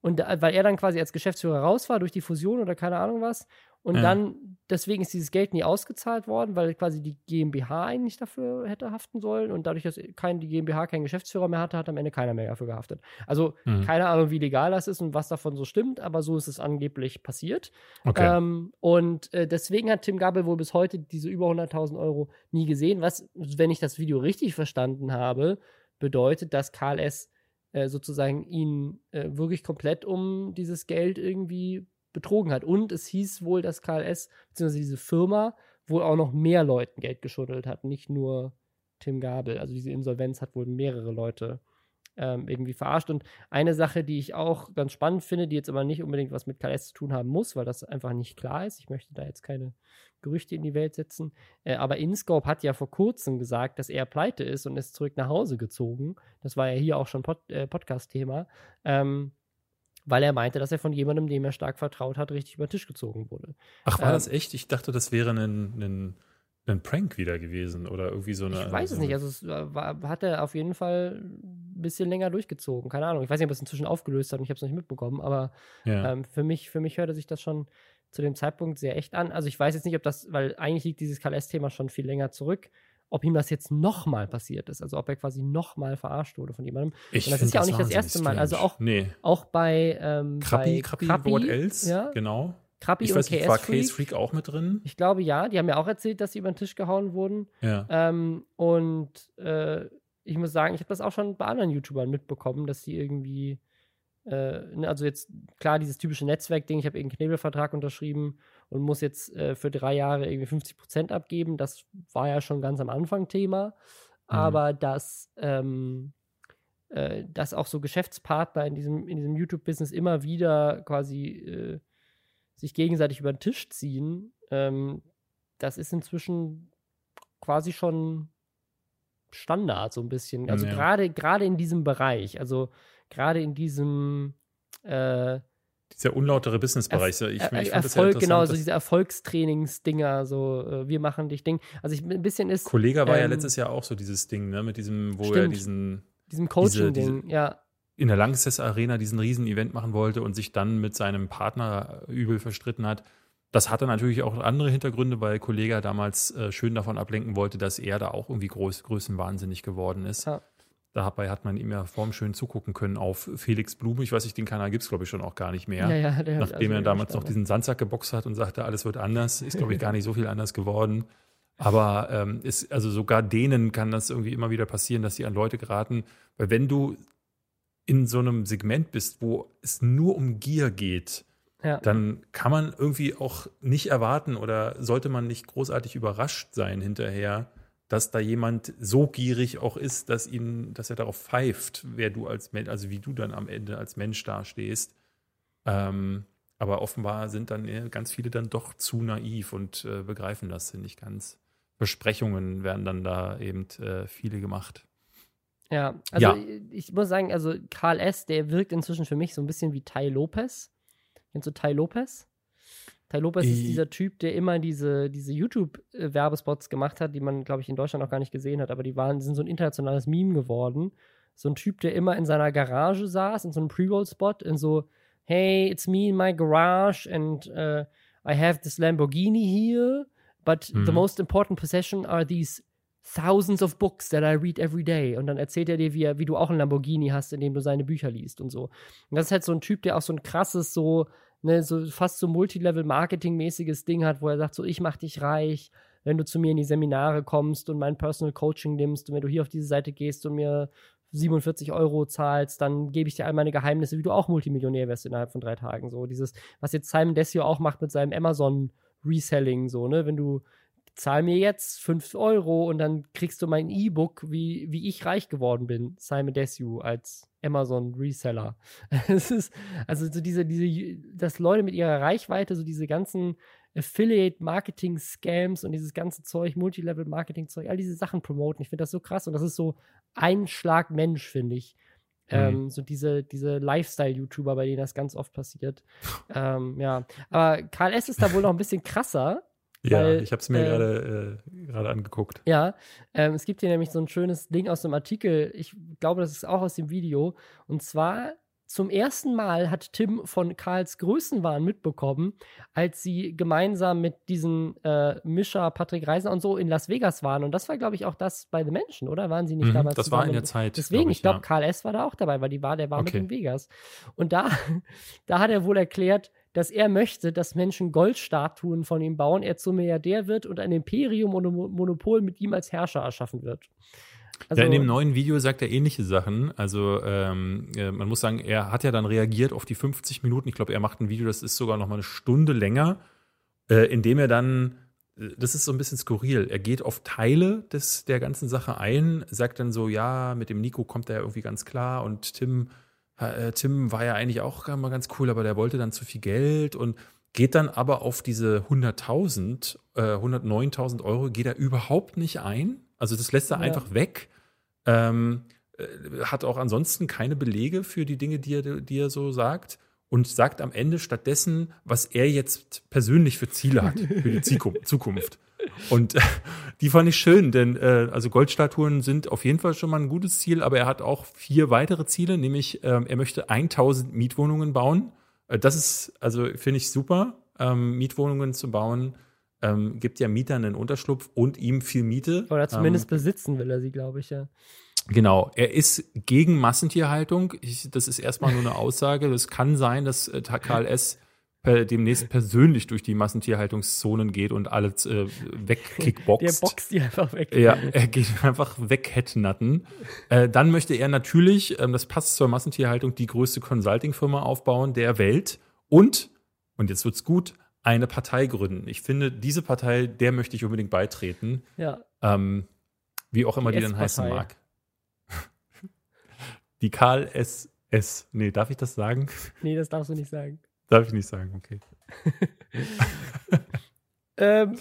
Und da, weil er dann quasi als Geschäftsführer raus war durch die Fusion oder keine Ahnung was. Und ja. dann, deswegen ist dieses Geld nie ausgezahlt worden, weil quasi die GmbH eigentlich dafür hätte haften sollen. Und dadurch, dass kein, die GmbH keinen Geschäftsführer mehr hatte, hat am Ende keiner mehr dafür gehaftet. Also mhm. keine Ahnung, wie legal das ist und was davon so stimmt, aber so ist es angeblich passiert. Okay. Ähm, und äh, deswegen hat Tim Gabel wohl bis heute diese über 100.000 Euro nie gesehen, was, wenn ich das Video richtig verstanden habe, bedeutet, dass Karl S äh, sozusagen ihn äh, wirklich komplett um dieses Geld irgendwie betrogen hat. Und es hieß wohl, dass KLS, beziehungsweise diese Firma, wohl auch noch mehr Leuten Geld geschuddelt hat, nicht nur Tim Gabel. Also diese Insolvenz hat wohl mehrere Leute ähm, irgendwie verarscht. Und eine Sache, die ich auch ganz spannend finde, die jetzt aber nicht unbedingt was mit KLS zu tun haben muss, weil das einfach nicht klar ist. Ich möchte da jetzt keine Gerüchte in die Welt setzen. Äh, aber InScope hat ja vor kurzem gesagt, dass er pleite ist und ist zurück nach Hause gezogen. Das war ja hier auch schon Pod, äh, Podcast-Thema. Ähm, weil er meinte, dass er von jemandem, dem er stark vertraut hat, richtig über den Tisch gezogen wurde. Ach, war ähm, das echt? Ich dachte, das wäre ein, ein, ein Prank wieder gewesen oder irgendwie so eine. Ich weiß es nicht. Also, es war, hat er auf jeden Fall ein bisschen länger durchgezogen. Keine Ahnung. Ich weiß nicht, ob es inzwischen aufgelöst hat und ich habe es noch nicht mitbekommen, aber ja. ähm, für, mich, für mich hörte sich das schon zu dem Zeitpunkt sehr echt an. Also ich weiß jetzt nicht, ob das, weil eigentlich liegt dieses KLS-Thema schon viel länger zurück, ob ihm das jetzt nochmal passiert ist. Also ob er quasi nochmal verarscht wurde von jemandem. Ich Und das ist ja auch nicht das erste Mal. Also auch, nee. auch bei ähm, Krabbi, bei Krabbi, Krabbi What Else, ja? genau. Krabbi ich und weiß nicht, KS war Freak. Case Freak auch mit drin? Ich glaube ja. Die haben ja auch erzählt, dass sie über den Tisch gehauen wurden. Ja. Ähm, und äh, ich muss sagen, ich habe das auch schon bei anderen YouTubern mitbekommen, dass sie irgendwie äh, ne, also jetzt klar dieses typische Netzwerk-Ding, ich habe irgendeinen Knebelvertrag unterschrieben und muss jetzt äh, für drei Jahre irgendwie 50 Prozent abgeben. Das war ja schon ganz am Anfang Thema. Mhm. Aber dass, ähm, äh, dass auch so Geschäftspartner in diesem, in diesem YouTube-Business immer wieder quasi äh, sich gegenseitig über den Tisch ziehen, ähm, das ist inzwischen quasi schon Standard, so ein bisschen. Also Ja. gerade gerade in diesem Bereich, also gerade in diesem äh, Dieser unlautere Businessbereich. so, ich, ich Er- das ja Erfolg, genau, so diese Erfolgstrainingsdinger, so äh, wir machen dich Ding. Also ich ein bisschen ist Kollege war ja ähm, letztes Jahr auch so dieses Ding, ne, mit diesem, wo er Stimmt. diesen diesem Coaching-Ding, ja. In der Lanxess Arena diesen riesen Event machen wollte und sich dann mit seinem Partner übel verstritten hat. Das hatte natürlich auch andere Hintergründe, weil Kollege damals äh, schön davon ablenken wollte, dass er da auch irgendwie groß, größenwahnsinnig geworden ist. Ja. Dabei hat man ihm ja vorm schön zugucken können auf Felix Blume. Ich weiß nicht, den Kanal gibt es, glaube ich, schon auch gar nicht mehr. Ja, ja, Nachdem also er damals noch diesen Sandsack geboxt hat und sagte, alles wird anders, ist, glaube ich, gar nicht so viel anders geworden. Aber ähm, ist, also sogar denen kann das irgendwie immer wieder passieren, dass sie an Leute geraten. Weil wenn du in so einem Segment bist, wo es nur um Gier geht, Ja. dann kann man irgendwie auch nicht erwarten oder sollte man nicht großartig überrascht sein hinterher, dass da jemand so gierig auch ist, dass ihn, dass er darauf pfeift, wer du als Mensch, also wie du dann am Ende als Mensch dastehst. Ähm, aber offenbar sind dann ganz viele dann doch zu naiv und äh, begreifen das nicht ganz. Versprechungen werden dann da eben äh, viele gemacht. Ja, also Ja. ich muss sagen, also Karl S., der wirkt inzwischen für mich so ein bisschen wie Tai Lopez. Kennst du Tai Lopez? Tai Lopez ist I- dieser Typ, der immer diese, diese YouTube-Werbespots gemacht hat, die man, glaube ich, in Deutschland noch gar nicht gesehen hat, aber die waren, sind so ein internationales Meme geworden. So ein Typ, der immer in seiner Garage saß, in so einem Pre-Roll-Spot, in so, hey, it's me in my garage and uh, I have this Lamborghini here, but the Mhm. most important possession are these thousands of books that I read every day. Und dann erzählt er dir, wie, wie du auch ein Lamborghini hast, in dem du seine Bücher liest und so. Und das ist halt so ein Typ, der auch so ein krasses, so, ne, so fast so Multilevel-Marketing-mäßiges Ding hat, wo er sagt, so, ich mach dich reich, wenn du zu mir in die Seminare kommst und mein Personal Coaching nimmst und wenn du hier auf diese Seite gehst und mir 47 Euro zahlst, dann gebe ich dir all meine Geheimnisse, wie du auch Multimillionär wirst innerhalb von drei Tagen. So dieses, was jetzt Simon Desio auch macht mit seinem Amazon Reselling, so, ne, wenn du zahl mir jetzt 5 Euro und dann kriegst du mein E-Book, wie, wie ich reich geworden bin, Simon Desue als Amazon Reseller. Es ist, also so diese, diese, dass Leute mit ihrer Reichweite so diese ganzen Affiliate-Marketing-Scams und dieses ganze Zeug, Multilevel-Marketing-Zeug, all diese Sachen promoten. Ich finde das so krass und das ist so ein Schlag Mensch, finde ich. Mhm. Ähm, so diese, diese Lifestyle-YouTuber, bei denen das ganz oft passiert. ähm, ja, aber Karl S. ist da wohl noch ein bisschen krasser. Ja, ich habe es mir äh, gerade äh, gerade angeguckt. Ja, ähm, es gibt hier nämlich so ein schönes Ding aus dem Artikel. Ich glaube, das ist auch aus dem Video. Und zwar zum ersten Mal hat Tim von Karls Größenwahn mitbekommen, als sie gemeinsam mit diesen äh, Mischa, Patrick Reisner und so in Las Vegas waren. Und das war, glaube ich, auch das bei The Menschen, oder? Waren sie nicht Mhm, damals das war in der Zeit. Deswegen, glaub ich glaube, ja. Karl S. war da auch dabei, weil die war, der war Okay. mit in Vegas. Und da, da hat er wohl erklärt, dass er möchte, dass Menschen Goldstatuen von ihm bauen, er zum Milliardär wird und ein Imperium und ein Mo- Monopol mit ihm als Herrscher erschaffen wird. Also, ja, in dem neuen Video sagt er ähnliche Sachen. Also ähm, äh, man muss sagen, er hat ja dann reagiert auf die 50 Minuten. Ich glaube, er macht ein Video, das ist sogar noch mal eine Stunde länger, äh, in dem er dann, äh, das ist so ein bisschen skurril, er geht auf Teile des, der ganzen Sache ein, sagt dann so, ja, mit dem Nico kommt er irgendwie ganz klar und Tim, Tim war ja eigentlich auch mal ganz cool, aber der wollte dann zu viel Geld und geht dann aber auf diese 100.000, äh, 109.000 Euro, geht er überhaupt nicht ein. Also das lässt er Ja. einfach weg. Ähm, äh, hat auch ansonsten keine Belege für die Dinge, die er, die er so sagt. Und sagt am Ende stattdessen, was er jetzt persönlich für Ziele hat für die Zukunft. Und äh, die fand ich schön, denn äh, also Goldstatuen sind auf jeden Fall schon mal ein gutes Ziel, aber er hat auch vier weitere Ziele, nämlich ähm, er möchte 1000 Mietwohnungen bauen. Äh, das ist, also finde ich super, ähm, Mietwohnungen zu bauen. Ähm, gibt ja Mietern einen Unterschlupf und ihm viel Miete. Oder zumindest ähm, besitzen will er sie, glaube ich, ja. Genau, er ist gegen Massentierhaltung. Ich, das ist erstmal nur eine Aussage. Das kann sein, dass äh, Karl S. Per, demnächst persönlich durch die Massentierhaltungszonen geht und alles äh, Der wegkickboxt. boxt die einfach weg. Ja, er geht einfach wegheadnatten. Äh, dann möchte er natürlich, ähm, das passt zur Massentierhaltung, die größte Consulting-Firma aufbauen der Welt und, und jetzt wird's gut, eine Partei gründen. Ich finde, diese Partei, der möchte ich unbedingt beitreten. Ja. Ähm, wie auch immer Die die, dann heißen mag. Die Karl S. S. Nee, darf ich das sagen? Nee, das darfst du nicht sagen. Darf ich nicht sagen, okay. Ähm,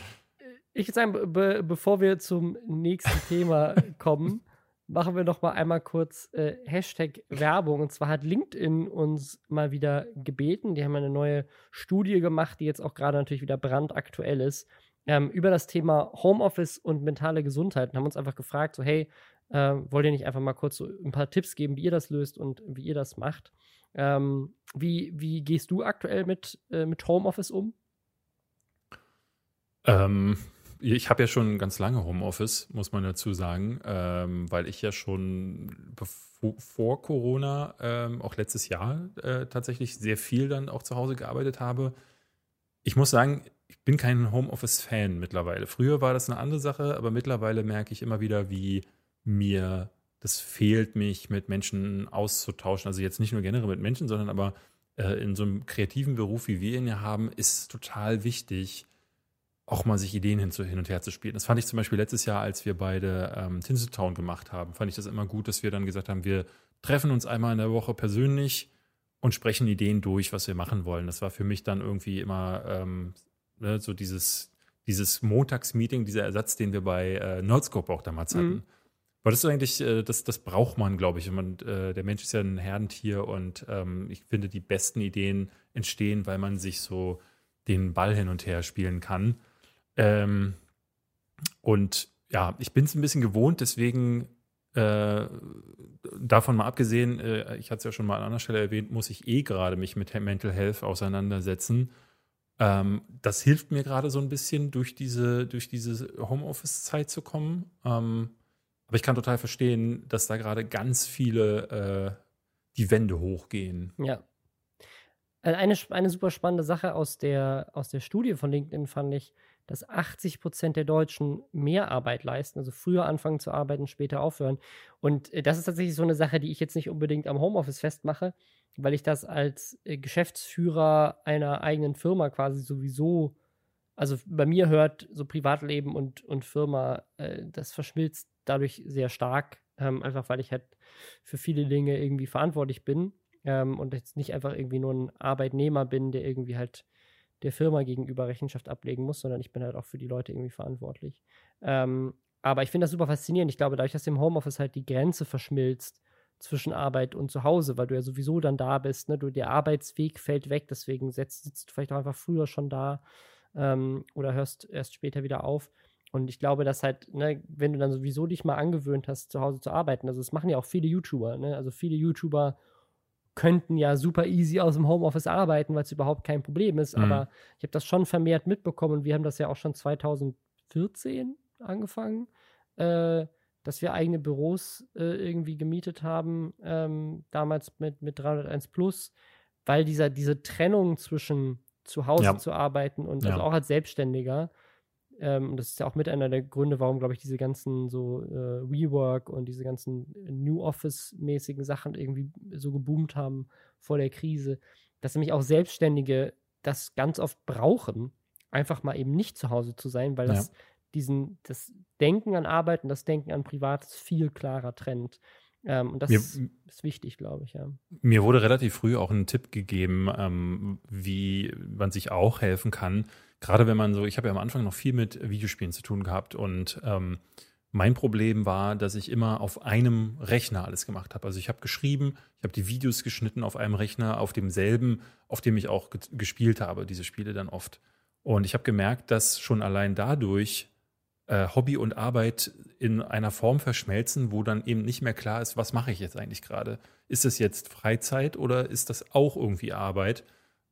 ich würde sagen, be bevor wir zum nächsten Thema kommen, machen wir noch mal einmal kurz äh, Hashtag Werbung. Und zwar hat LinkedIn uns mal wieder gebeten. Die haben eine neue Studie gemacht, die jetzt auch gerade natürlich wieder brandaktuell ist, ähm, über das Thema Homeoffice und mentale Gesundheit. Und haben uns einfach gefragt, so hey, äh, wollt ihr nicht einfach mal kurz so ein paar Tipps geben, wie ihr das löst und wie ihr das macht? Ähm, wie, wie gehst du aktuell mit, äh, mit Homeoffice um? Ähm, ich habe ja schon ganz lange Homeoffice, muss man dazu sagen, ähm, weil ich ja schon vor Corona, ähm, auch letztes Jahr äh, tatsächlich sehr viel dann auch zu Hause gearbeitet habe. Ich muss sagen, ich bin kein Homeoffice-Fan mittlerweile. Früher war das eine andere Sache, aber mittlerweile merke ich immer wieder, wie mir das fehlt, mich mit Menschen auszutauschen. Also jetzt nicht nur generell mit Menschen, sondern aber äh, in so einem kreativen Beruf, wie wir ihn ja haben, ist total wichtig, auch mal sich Ideen hin, hin und her zu spielen. Das fand ich zum Beispiel letztes Jahr, als wir beide ähm, Tinseltown gemacht haben, fand ich das immer gut, dass wir dann gesagt haben, wir treffen uns einmal in der Woche persönlich und sprechen Ideen durch, was wir machen wollen. Das war für mich dann irgendwie immer ähm, ne, so dieses, dieses Montagsmeeting, dieser Ersatz, den wir bei äh, Nerdscope auch damals hatten. Mhm. Weil das ist eigentlich, äh, das, das braucht man, glaube ich. Man, äh, der Mensch ist ja ein Herdentier und ähm, ich finde, die besten Ideen entstehen, weil man sich so den Ball hin und her spielen kann. Ähm, und ja, ich bin es ein bisschen gewohnt, deswegen äh, davon mal abgesehen, äh, ich hatte es ja schon mal an anderer Stelle erwähnt, muss ich eh gerade mich mit Mental Health auseinandersetzen. Ähm, das hilft mir gerade so ein bisschen, durch diese, durch diese Homeoffice-Zeit zu kommen. Ähm, aber ich kann total verstehen, dass da gerade ganz viele äh, die Wände hochgehen. Ja. Äh, eine, eine super spannende Sache aus der, aus der Studie von LinkedIn fand ich, dass 80 Prozent der Deutschen mehr Arbeit leisten, also früher anfangen zu arbeiten, später aufhören. Und äh, das ist tatsächlich so eine Sache, die ich jetzt nicht unbedingt am Homeoffice festmache, weil ich das als äh, Geschäftsführer einer eigenen Firma quasi sowieso, also bei mir hört so Privatleben und, und Firma, äh, das verschmilzt dadurch sehr stark, ähm, einfach weil ich halt für viele Dinge irgendwie verantwortlich bin ähm, und jetzt nicht einfach irgendwie nur ein Arbeitnehmer bin, der irgendwie halt der Firma gegenüber Rechenschaft ablegen muss, sondern ich bin halt auch für die Leute irgendwie verantwortlich. Ähm, aber ich finde das super faszinierend. Ich glaube, dadurch, dass im Homeoffice halt die Grenze verschmilzt zwischen Arbeit und zu Hause, weil du ja sowieso dann da bist, ne? du, der Arbeitsweg fällt weg, deswegen setzt, sitzt du vielleicht auch einfach früher schon da ähm, oder hörst erst später wieder auf. Und ich glaube, dass halt, ne, wenn du dann sowieso dich mal angewöhnt hast, zu Hause zu arbeiten, also das machen ja auch viele YouTuber, ne? Also viele YouTuber könnten ja super easy aus dem Homeoffice arbeiten, weil es überhaupt kein Problem ist. Mhm. Aber ich habe das schon vermehrt mitbekommen und wir haben das ja auch schon 2014 angefangen, äh, dass wir eigene Büros äh, irgendwie gemietet haben, ähm, damals mit, mit 301 Plus, weil dieser, diese Trennung zwischen zu Hause ja. zu arbeiten und ja. also auch als Selbstständiger ähm, das ist ja auch mit einer der Gründe, warum, glaube ich, diese ganzen so äh, WeWork und diese ganzen New Office-mäßigen Sachen irgendwie so geboomt haben vor der Krise, dass nämlich auch Selbstständige das ganz oft brauchen, einfach mal eben nicht zu Hause zu sein, weil das ja. diesen, das Denken an Arbeit und das Denken an Privates viel klarer trennt. Ähm, und das mir, ist, ist, wichtig, glaube ich, ja. Mir wurde relativ früh auch ein Tipp gegeben, ähm, wie man sich auch helfen kann, gerade wenn man so, ich habe ja am Anfang noch viel mit Videospielen zu tun gehabt und ähm, mein Problem war, dass ich immer auf einem Rechner alles gemacht habe. Also ich habe geschrieben, ich habe die Videos geschnitten auf einem Rechner, auf demselben, auf dem ich auch ge gespielt habe, diese Spiele dann oft. Und ich habe gemerkt, dass schon allein dadurch äh, Hobby und Arbeit in einer Form verschmelzen, wo dann eben nicht mehr klar ist, was mache ich jetzt eigentlich gerade? Ist es jetzt Freizeit oder ist das auch irgendwie Arbeit?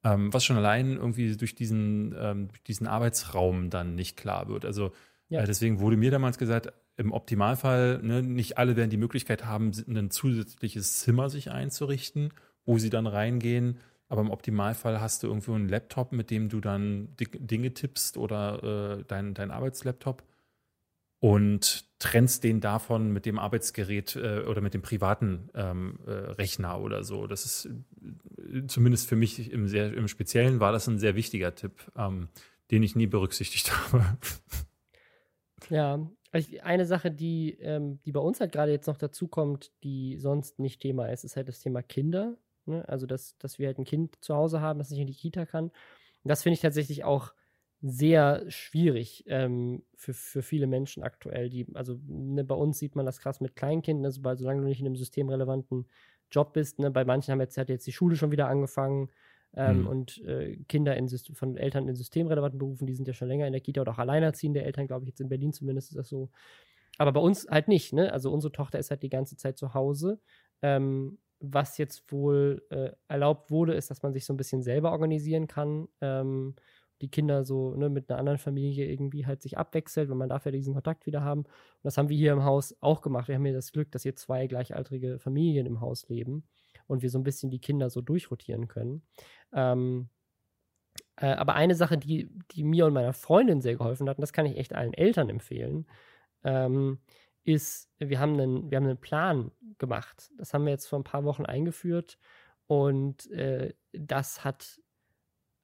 Ähm, was schon allein irgendwie durch diesen, ähm, diesen Arbeitsraum dann nicht klar wird. Also ja. äh, deswegen wurde mir damals gesagt, im Optimalfall, ne, nicht alle werden die Möglichkeit haben, ein zusätzliches Zimmer sich einzurichten, wo sie dann reingehen. Aber im Optimalfall hast du irgendwo einen Laptop, mit dem du dann Dinge tippst oder äh, dein, dein Arbeitslaptop und trennst den davon mit dem Arbeitsgerät äh, oder mit dem privaten ähm, äh, Rechner oder so. Das ist äh, zumindest für mich im, sehr, im Speziellen war das ein sehr wichtiger Tipp, ähm, den ich nie berücksichtigt habe. Ja, also eine Sache, die, ähm, die bei uns halt gerade jetzt noch dazu kommt, die sonst nicht Thema ist, ist halt das Thema Kinder. Ne? Also, dass, dass wir halt ein Kind zu Hause haben, das nicht in die Kita kann. Und das finde ich tatsächlich auch sehr schwierig ähm, für, für viele Menschen aktuell. Die, also ne, bei uns sieht man das krass mit Kleinkindern, also bei, solange du nicht in einem systemrelevanten Job bist. Ne, bei manchen haben jetzt, hat jetzt die Schule schon wieder angefangen. Ähm, mhm. Und äh, Kinder in von Eltern in systemrelevanten Berufen, die sind ja schon länger in der Kita oder auch alleinerziehende Eltern, glaube ich, jetzt in Berlin zumindest ist das so. Aber bei uns halt nicht, ne? Also unsere Tochter ist halt die ganze Zeit zu Hause. Ähm, was jetzt wohl äh, erlaubt wurde, ist, dass man sich so ein bisschen selber organisieren kann. Ähm, die Kinder so ne, mit einer anderen Familie irgendwie halt sich abwechselt, weil man darf ja diesen Kontakt wieder haben. Und das haben wir hier im Haus auch gemacht. Wir haben hier das Glück, dass hier zwei gleichaltrige Familien im Haus leben und wir so ein bisschen die Kinder so durchrotieren können. Ähm, äh, aber eine Sache, die, die mir und meiner Freundin sehr geholfen hat, und das kann ich echt allen Eltern empfehlen, ähm, ist, wir haben, einen, wir haben einen Plan gemacht. Das haben wir jetzt vor ein paar Wochen eingeführt und äh, das hat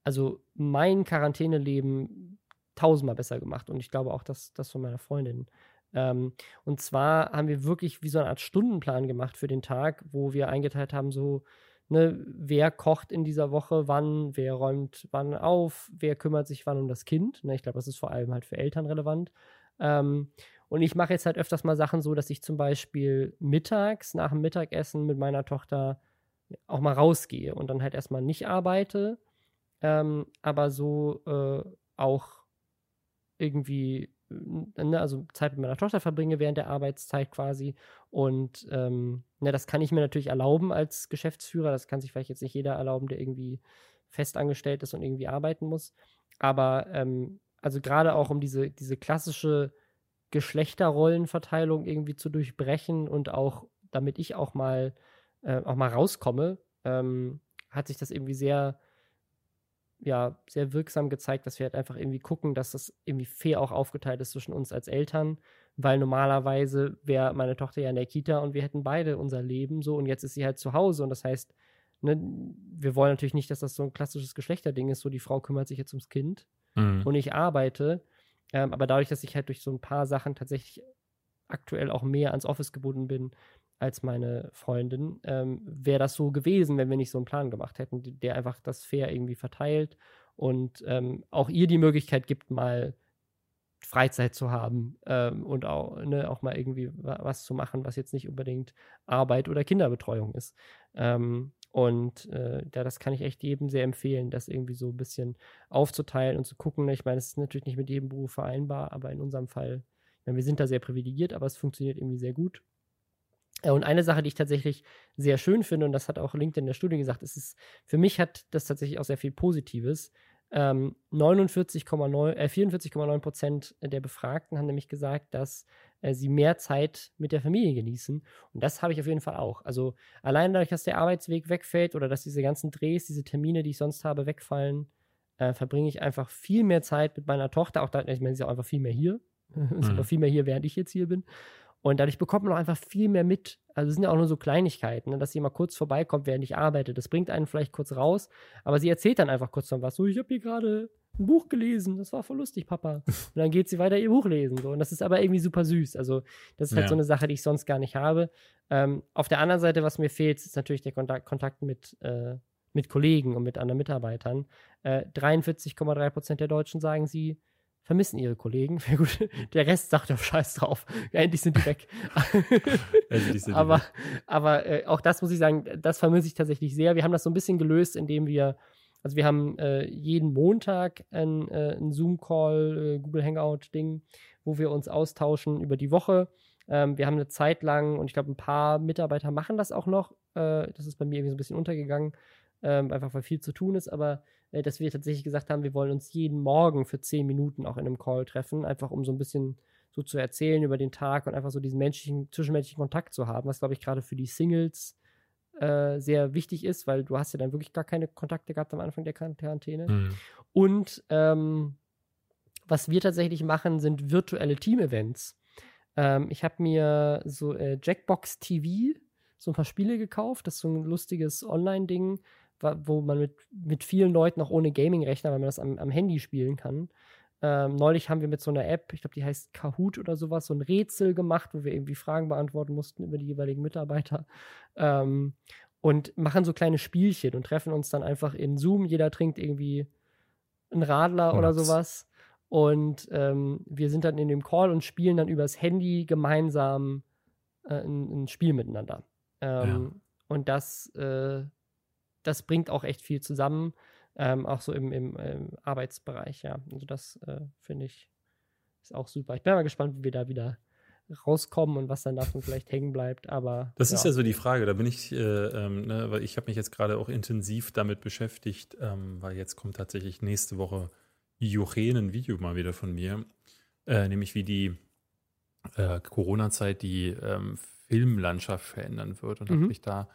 also mein Quarantäneleben tausendmal besser gemacht und ich glaube auch, dass das von meiner Freundin. Ähm, und zwar haben wir wirklich wie so eine Art Stundenplan gemacht für den Tag, wo wir eingeteilt haben, so, ne, wer kocht in dieser Woche wann, wer räumt wann auf, wer kümmert sich wann um das Kind. Ne, ich glaube, das ist vor allem halt für Eltern relevant. Ähm, und ich mache jetzt halt öfters mal Sachen so, dass ich zum Beispiel mittags nach dem Mittagessen mit meiner Tochter auch mal rausgehe und dann halt erstmal nicht arbeite, ähm, aber so äh, auch irgendwie, ne, also Zeit mit meiner Tochter verbringe während der Arbeitszeit quasi. Und ähm, ne, das kann ich mir natürlich erlauben als Geschäftsführer. Das kann sich vielleicht jetzt nicht jeder erlauben, der irgendwie festangestellt ist und irgendwie arbeiten muss. Aber ähm, also gerade auch um diese, diese klassische Geschlechterrollenverteilung irgendwie zu durchbrechen und auch, damit ich auch mal, äh, auch mal rauskomme, ähm, hat sich das irgendwie sehr, ja, sehr wirksam gezeigt, dass wir halt einfach irgendwie gucken, dass das irgendwie fair auch aufgeteilt ist zwischen uns als Eltern, weil normalerweise wäre meine Tochter ja in der Kita und wir hätten beide unser Leben so und jetzt ist sie halt zu Hause. Und das heißt, ne, wir wollen natürlich nicht, dass das so ein klassisches Geschlechterding ist, so die Frau kümmert sich jetzt ums Kind mhm. und ich arbeite, ähm, aber dadurch, dass ich halt durch so ein paar Sachen tatsächlich aktuell auch mehr ans Office gebunden bin als meine Freundin, ähm, wäre das so gewesen, wenn wir nicht so einen Plan gemacht hätten, der einfach das fair irgendwie verteilt und ähm, auch ihr die Möglichkeit gibt, mal Freizeit zu haben ähm, und auch, ne, auch mal irgendwie was zu machen, was jetzt nicht unbedingt Arbeit oder Kinderbetreuung ist. Ähm, und äh, ja, das kann ich echt jedem sehr empfehlen, das irgendwie so ein bisschen aufzuteilen und zu gucken. Ich meine, es ist natürlich nicht mit jedem Beruf vereinbar, aber in unserem Fall, meine, wir sind da sehr privilegiert, aber es funktioniert irgendwie sehr gut. Äh, und eine Sache, die ich tatsächlich sehr schön finde, und das hat auch LinkedIn in der Studie gesagt, ist es, für mich hat das tatsächlich auch sehr viel Positives. Ähm, 49,9, äh, 44,9 Prozent der Befragten haben nämlich gesagt, dass äh, sie mehr Zeit mit der Familie genießen. Und das habe ich auf jeden Fall auch. Also allein dadurch, dass der Arbeitsweg wegfällt oder dass diese ganzen Drehs, diese Termine, die ich sonst habe, wegfallen, äh, verbringe ich einfach viel mehr Zeit mit meiner Tochter. Auch da, ich meine, sie ist auch einfach viel mehr hier. ist mhm. aber viel mehr hier, während ich jetzt hier bin. Und dadurch bekommt man auch einfach viel mehr mit. Also es sind ja auch nur so Kleinigkeiten, ne? dass sie mal kurz vorbeikommt, während ich arbeite. Das bringt einen vielleicht kurz raus, aber sie erzählt dann einfach kurz noch was. So, ich habe hier gerade ein Buch gelesen, das war voll lustig, Papa. Und dann geht sie weiter ihr Buch lesen. So. Und das ist aber irgendwie super süß. Also, das ist halt ja. so eine Sache, die ich sonst gar nicht habe. Ähm, auf der anderen Seite, was mir fehlt, ist natürlich der Kontakt, Kontakt mit, äh, mit Kollegen und mit anderen Mitarbeitern. Äh, 43,3 Prozent der Deutschen sagen, sie vermissen ihre Kollegen. Der Rest sagt auf Scheiß drauf. Endlich sind die weg. sind aber weg. aber äh, auch das muss ich sagen, das vermisse ich tatsächlich sehr. Wir haben das so ein bisschen gelöst, indem wir, also wir haben äh, jeden Montag ein, äh, Zoom-Call, äh, Google Hangout-Ding, wo wir uns austauschen über die Woche. Ähm, wir haben eine Zeit lang, und ich glaube, ein paar Mitarbeiter machen das auch noch. Äh, das ist bei mir irgendwie so ein bisschen untergegangen, ähm, einfach weil viel zu tun ist, aber dass wir tatsächlich gesagt haben, wir wollen uns jeden Morgen für zehn Minuten auch in einem Call treffen, einfach um so ein bisschen so zu erzählen über den Tag und einfach so diesen menschlichen, zwischenmenschlichen Kontakt zu haben, was glaube ich gerade für die Singles äh, sehr wichtig ist, weil du hast ja dann wirklich gar keine Kontakte gehabt am Anfang der Quarantäne. Mhm. Und ähm, was wir tatsächlich machen, sind virtuelle Team-Events. Ähm, ich habe mir so äh, Jackbox TV so ein paar Spiele gekauft. Das ist so ein lustiges Online-Ding, wo man mit, mit vielen Leuten auch ohne Gaming-Rechner, weil man das am, am Handy spielen kann. Ähm, neulich haben wir mit so einer App, ich glaube, die heißt Kahoot oder sowas, so ein Rätsel gemacht, wo wir irgendwie Fragen beantworten mussten über die jeweiligen Mitarbeiter. Ähm, und machen so kleine Spielchen und treffen uns dann einfach in Zoom. Jeder trinkt irgendwie ein Radler oder sowas. Und ähm, wir sind dann in dem Call und spielen dann übers Handy gemeinsam äh, ein, ein, Spiel miteinander. Ähm, ja. Und das, äh, das bringt auch echt viel zusammen, ähm, auch so im, im, im, Arbeitsbereich, ja. Also das äh, finde ich ist auch super. Ich bin mal gespannt, wie wir da wieder rauskommen und was dann davon vielleicht hängen bleibt. Aber das ja. ist ja so die Frage. Da bin ich, äh, ähm, ne, weil ich habe mich jetzt gerade auch intensiv damit beschäftigt, ähm, weil jetzt kommt tatsächlich nächste Woche Jochen ein Video mal wieder von mir, äh, nämlich wie die äh, Corona-Zeit die ähm, Filmlandschaft verändern wird und mhm. habe mich da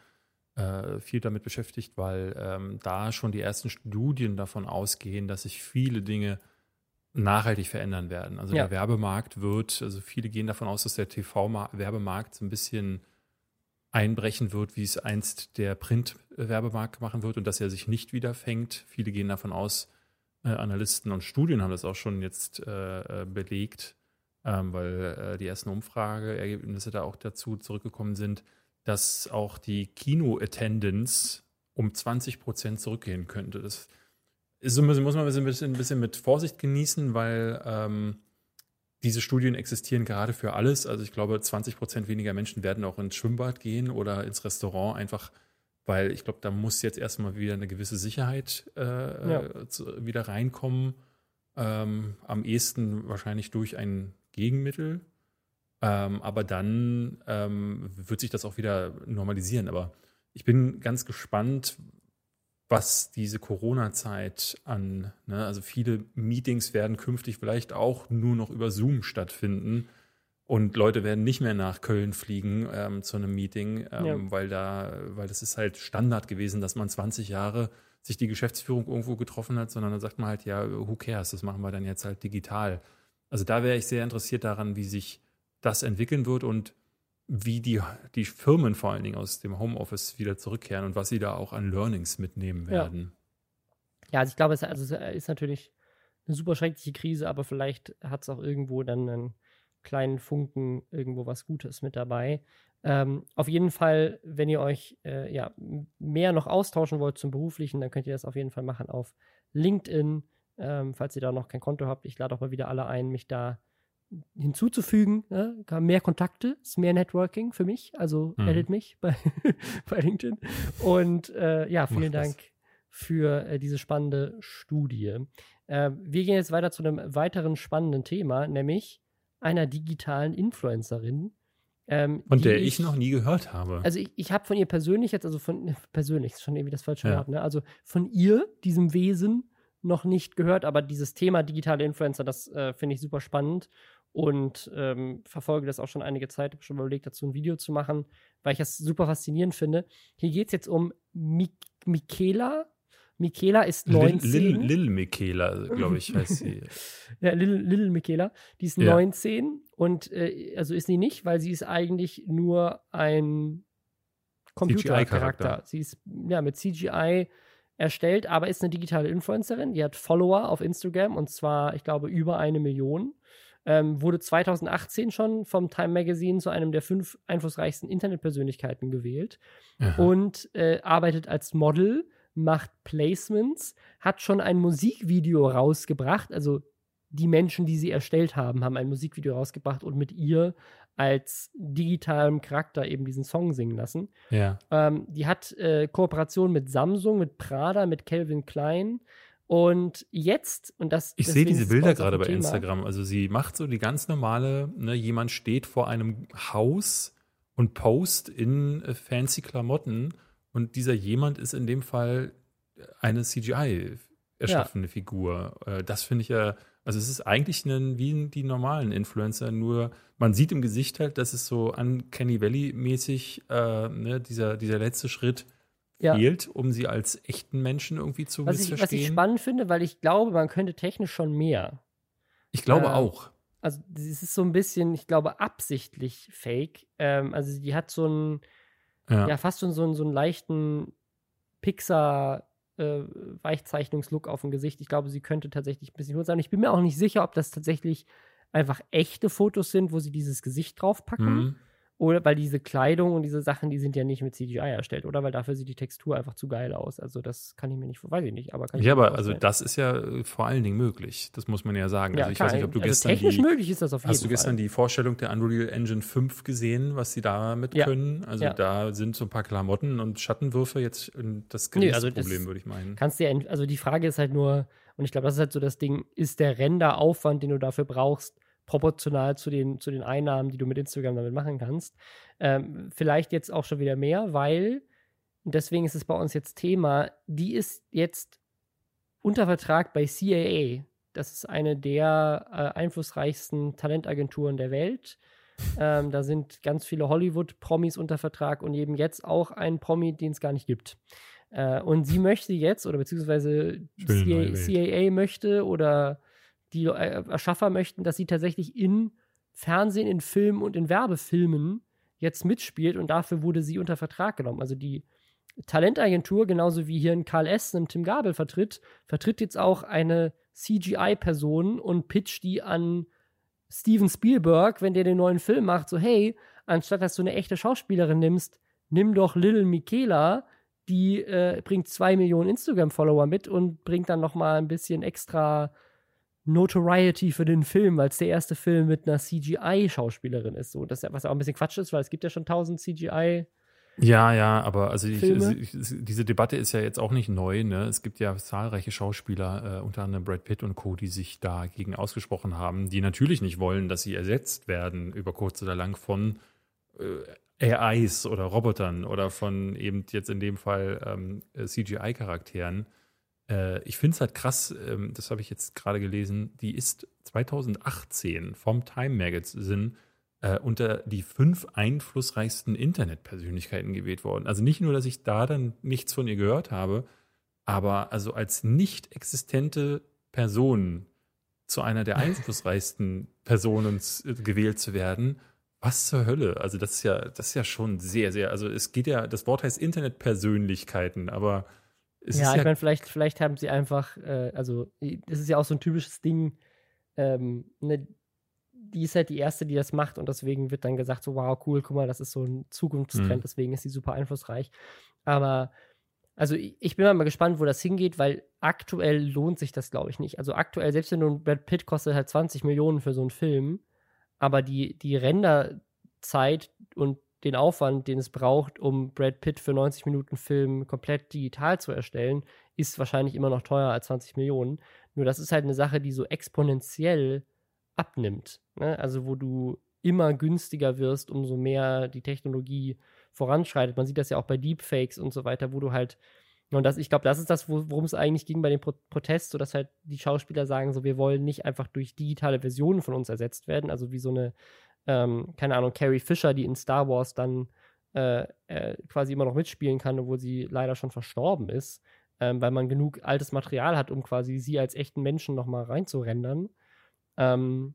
äh, viel damit beschäftigt, weil ähm, da schon die ersten Studien davon ausgehen, dass sich viele Dinge nachhaltig verändern werden. Also ja. der Werbemarkt wird, also viele gehen davon aus, dass der TV-Werbemarkt so ein bisschen einbrechen wird, wie es einst der Print-Werbemarkt machen wird und dass er sich nicht wieder fängt. Viele gehen davon aus, äh, Analysten und Studien haben das auch schon jetzt äh, äh belegt, ähm, weil äh, die ersten Umfrageergebnisse da auch dazu zurückgekommen sind, dass auch die Kino-Attendance um 20 Prozent zurückgehen könnte. Das ist, muss man ein bisschen, ein bisschen mit Vorsicht genießen, weil ähm, diese Studien existieren gerade für alles. Also ich glaube, 20 Prozent weniger Menschen werden auch ins Schwimmbad gehen oder ins Restaurant, einfach weil ich glaube, da muss jetzt erstmal wieder eine gewisse Sicherheit äh, ja. zu, wieder reinkommen. Ähm, am ehesten wahrscheinlich durch ein Gegenmittel. Ähm, aber dann ähm, wird sich das auch wieder normalisieren. Aber ich bin ganz gespannt, was diese Corona-Zeit an, ne, also viele Meetings werden künftig vielleicht auch nur noch über Zoom stattfinden und Leute werden nicht mehr nach Köln fliegen ähm, zu einem Meeting, ähm, ja. weil da, weil das ist halt Standard gewesen, dass man 20 Jahre sich die Geschäftsführung irgendwo getroffen hat, sondern dann sagt man halt, ja, who cares, das machen wir dann jetzt halt digital. Also da wäre ich sehr interessiert daran, wie sich das entwickeln wird und wie die, die Firmen vor allen Dingen aus dem Homeoffice wieder zurückkehren und was sie da auch an Learnings mitnehmen werden. Ja, ja also ich glaube, es, also es ist natürlich eine super schreckliche Krise, aber vielleicht hat es auch irgendwo dann einen kleinen Funken irgendwo was Gutes mit dabei. Ähm, auf jeden Fall, wenn ihr euch äh, ja, mehr noch austauschen wollt zum Beruflichen, dann könnt ihr das auf jeden Fall machen auf LinkedIn, ähm, falls ihr da noch kein Konto habt. Ich lade auch mal wieder alle ein, mich da hinzuzufügen. Ne? Mehr Kontakte, ist mehr Networking für mich. Also hm. edit mich bei, bei LinkedIn. Und äh, ja, vielen Dank für äh, diese spannende Studie. Äh, wir gehen jetzt weiter zu einem weiteren spannenden Thema, nämlich einer digitalen Influencerin. Ähm, von der ich, ich, noch nie gehört habe. Also ich, ich habe von ihr persönlich jetzt, also von persönlich, ist schon irgendwie das falsche ja. Wort, ne? Also von ihr, diesem Wesen, noch nicht gehört, aber dieses Thema digitale Influencer, das äh, finde ich super spannend und ähm, verfolge das auch schon einige Zeit. Habe schon überlegt, dazu ein Video zu machen, weil ich das super faszinierend finde. Hier geht es jetzt um Mik Michaela. Michaela ist 19. Lil, Lil, Lil Michaela, glaube ich, heißt sie. ja, Lil, Lil Michaela. Die ist ja. 19 und äh, also ist sie nicht, weil sie ist eigentlich nur ein Computercharakter. Sie ist ja mit CGI erstellt, aber ist eine digitale Influencerin. Die hat Follower auf Instagram und zwar, ich glaube, über eine Million. Ähm, wurde 2018 schon vom Time Magazine zu einem der fünf einflussreichsten Internetpersönlichkeiten gewählt Aha. und äh, arbeitet als Model, macht Placements, hat schon ein Musikvideo rausgebracht. Also die Menschen, die sie erstellt haben, haben ein Musikvideo rausgebracht und mit ihr als digitalem Charakter eben diesen Song singen lassen. Ja. Ähm, die hat äh, Kooperation mit Samsung, mit Prada, mit Calvin Klein und jetzt, und das. Ich sehe diese Bilder gerade bei Thema. Instagram. Also sie macht so die ganz normale, ne, jemand steht vor einem Haus und post in äh, fancy Klamotten und dieser jemand ist in dem Fall eine CGI erschaffene ja. Figur. Äh, das finde ich ja, also es ist eigentlich ein, wie die normalen Influencer, nur man sieht im Gesicht halt, dass es so an Kenny Valley mäßig, äh, ne, dieser, dieser letzte Schritt ja. fehlt, um sie als echten Menschen irgendwie zu was ich, was ich spannend finde, weil ich glaube, man könnte technisch schon mehr. Ich glaube äh, auch. Also es ist so ein bisschen, ich glaube, absichtlich fake. Ähm, also die hat so einen, ja. ja, fast schon so einen, so einen leichten Pixar- äh, Weichzeichnungslook auf dem Gesicht. Ich glaube, sie könnte tatsächlich ein bisschen kurz sein. Ich bin mir auch nicht sicher, ob das tatsächlich einfach echte Fotos sind, wo sie dieses Gesicht draufpacken. Mhm Oder weil diese Kleidung und diese Sachen, die sind ja nicht mit CGI erstellt, oder weil dafür sieht die Textur einfach zu geil aus. Also das kann ich mir nicht, weiß ich nicht, aber kann Ja, aber also das ist ja äh, vor allen Dingen möglich. Das muss man ja sagen. Ja, also ich klar, weiß nicht, ob du also gestern technisch die, möglich ist das auf jeden Hast du gestern Fall. die Vorstellung der Unreal Engine 5 gesehen, was sie damit Ja. können? Also Ja. da sind so ein paar Klamotten und Schattenwürfe jetzt das Nee, geringste also das- Problem, würde ich meinen. Kannst dir, ent- also die Frage ist halt nur, und ich glaube, das ist halt so das Ding, ist der Renderaufwand, den du dafür brauchst, proportional zu den, zu den Einnahmen, die du mit Instagram damit machen kannst? Ähm, vielleicht jetzt auch schon wieder mehr, weil, deswegen ist es bei uns jetzt Thema, die ist jetzt unter Vertrag bei CAA. Das ist eine der äh, einflussreichsten Talentagenturen der Welt. Ähm, da sind ganz viele Hollywood-Promis unter Vertrag und eben jetzt auch ein Promi, den es gar nicht gibt. Äh, und sie möchte jetzt, oder beziehungsweise Schöne neue CA, Welt. CAA möchte oder die äh, Erschaffer möchten, dass sie tatsächlich in Fernsehen, in Filmen und in Werbefilmen jetzt mitspielt und dafür wurde sie unter Vertrag genommen. Also die Talentagentur, genauso wie hier ein Karl Essen im Tim Gabel vertritt, vertritt jetzt auch eine CGI-Person und pitcht die an Steven Spielberg, wenn der den neuen Film macht, so hey, anstatt dass du eine echte Schauspielerin nimmst, nimm doch Little Michaela, die äh, bringt zwei Millionen Instagram-Follower mit und bringt dann noch mal ein bisschen extra Notoriety für den Film, weil es der erste Film mit einer CGI-Schauspielerin ist. So, das, was auch ein bisschen Quatsch ist, weil es gibt ja schon tausend CGI. Ja, ja, aber also ich, ich, diese Debatte ist ja jetzt auch nicht neu. Ne? Es gibt ja zahlreiche Schauspieler, äh, unter anderem Brad Pitt und Co., die sich dagegen ausgesprochen haben, die natürlich nicht wollen, dass sie ersetzt werden über kurz oder lang von äh, AIs oder Robotern oder von eben jetzt in dem Fall ähm, äh, CGI-Charakteren. Äh, ich finde es halt krass, ähm, das habe ich jetzt gerade gelesen, die ist 2018 vom Time Magazine äh, unter die fünf einflussreichsten Internetpersönlichkeiten gewählt worden. Also nicht nur, dass ich da dann nichts von ihr gehört habe, aber also als nicht existente Person zu einer der einflussreichsten Personen äh, gewählt zu werden, was zur Hölle? Also das ist ja, das ist ja schon sehr, sehr, also es geht ja, das Wort heißt Internetpersönlichkeiten, aber es ja, ich ja meine, vielleicht, vielleicht haben sie einfach, äh, also das ist ja auch so ein typisches Ding, ähm, ne, die ist halt die erste, die das macht und deswegen wird dann gesagt, so wow, cool, guck mal, das ist so ein Zukunftstrend, Mhm. deswegen ist sie super einflussreich. Aber also ich ich bin mal gespannt, wo das hingeht, weil aktuell lohnt sich das, glaube ich, nicht. Also aktuell, selbst wenn du ein Brad Pitt kostet halt 20 Millionen für so einen Film, aber die, die Renderzeit und den Aufwand, den es braucht, um Brad Pitt für 90 Minuten Film komplett digital zu erstellen, ist wahrscheinlich immer noch teurer als 20 Millionen. Nur das ist halt eine Sache, die so exponentiell abnimmt. Ne? Also wo du immer günstiger wirst, umso mehr die Technologie voranschreitet. Man sieht das ja auch bei Deepfakes und so weiter, wo du halt und das, ich glaube, das ist das, wo- worum es eigentlich ging bei dem Pro Protest, so dass halt die Schauspieler sagen, so wir wollen nicht einfach durch digitale Versionen von uns ersetzt werden, also wie so eine, ähm, keine Ahnung, Carrie Fisher, die in Star Wars dann äh, äh, quasi immer noch mitspielen kann, obwohl sie leider schon verstorben ist, ähm, weil man genug altes Material hat, um quasi sie als echten Menschen nochmal reinzurendern. Ähm,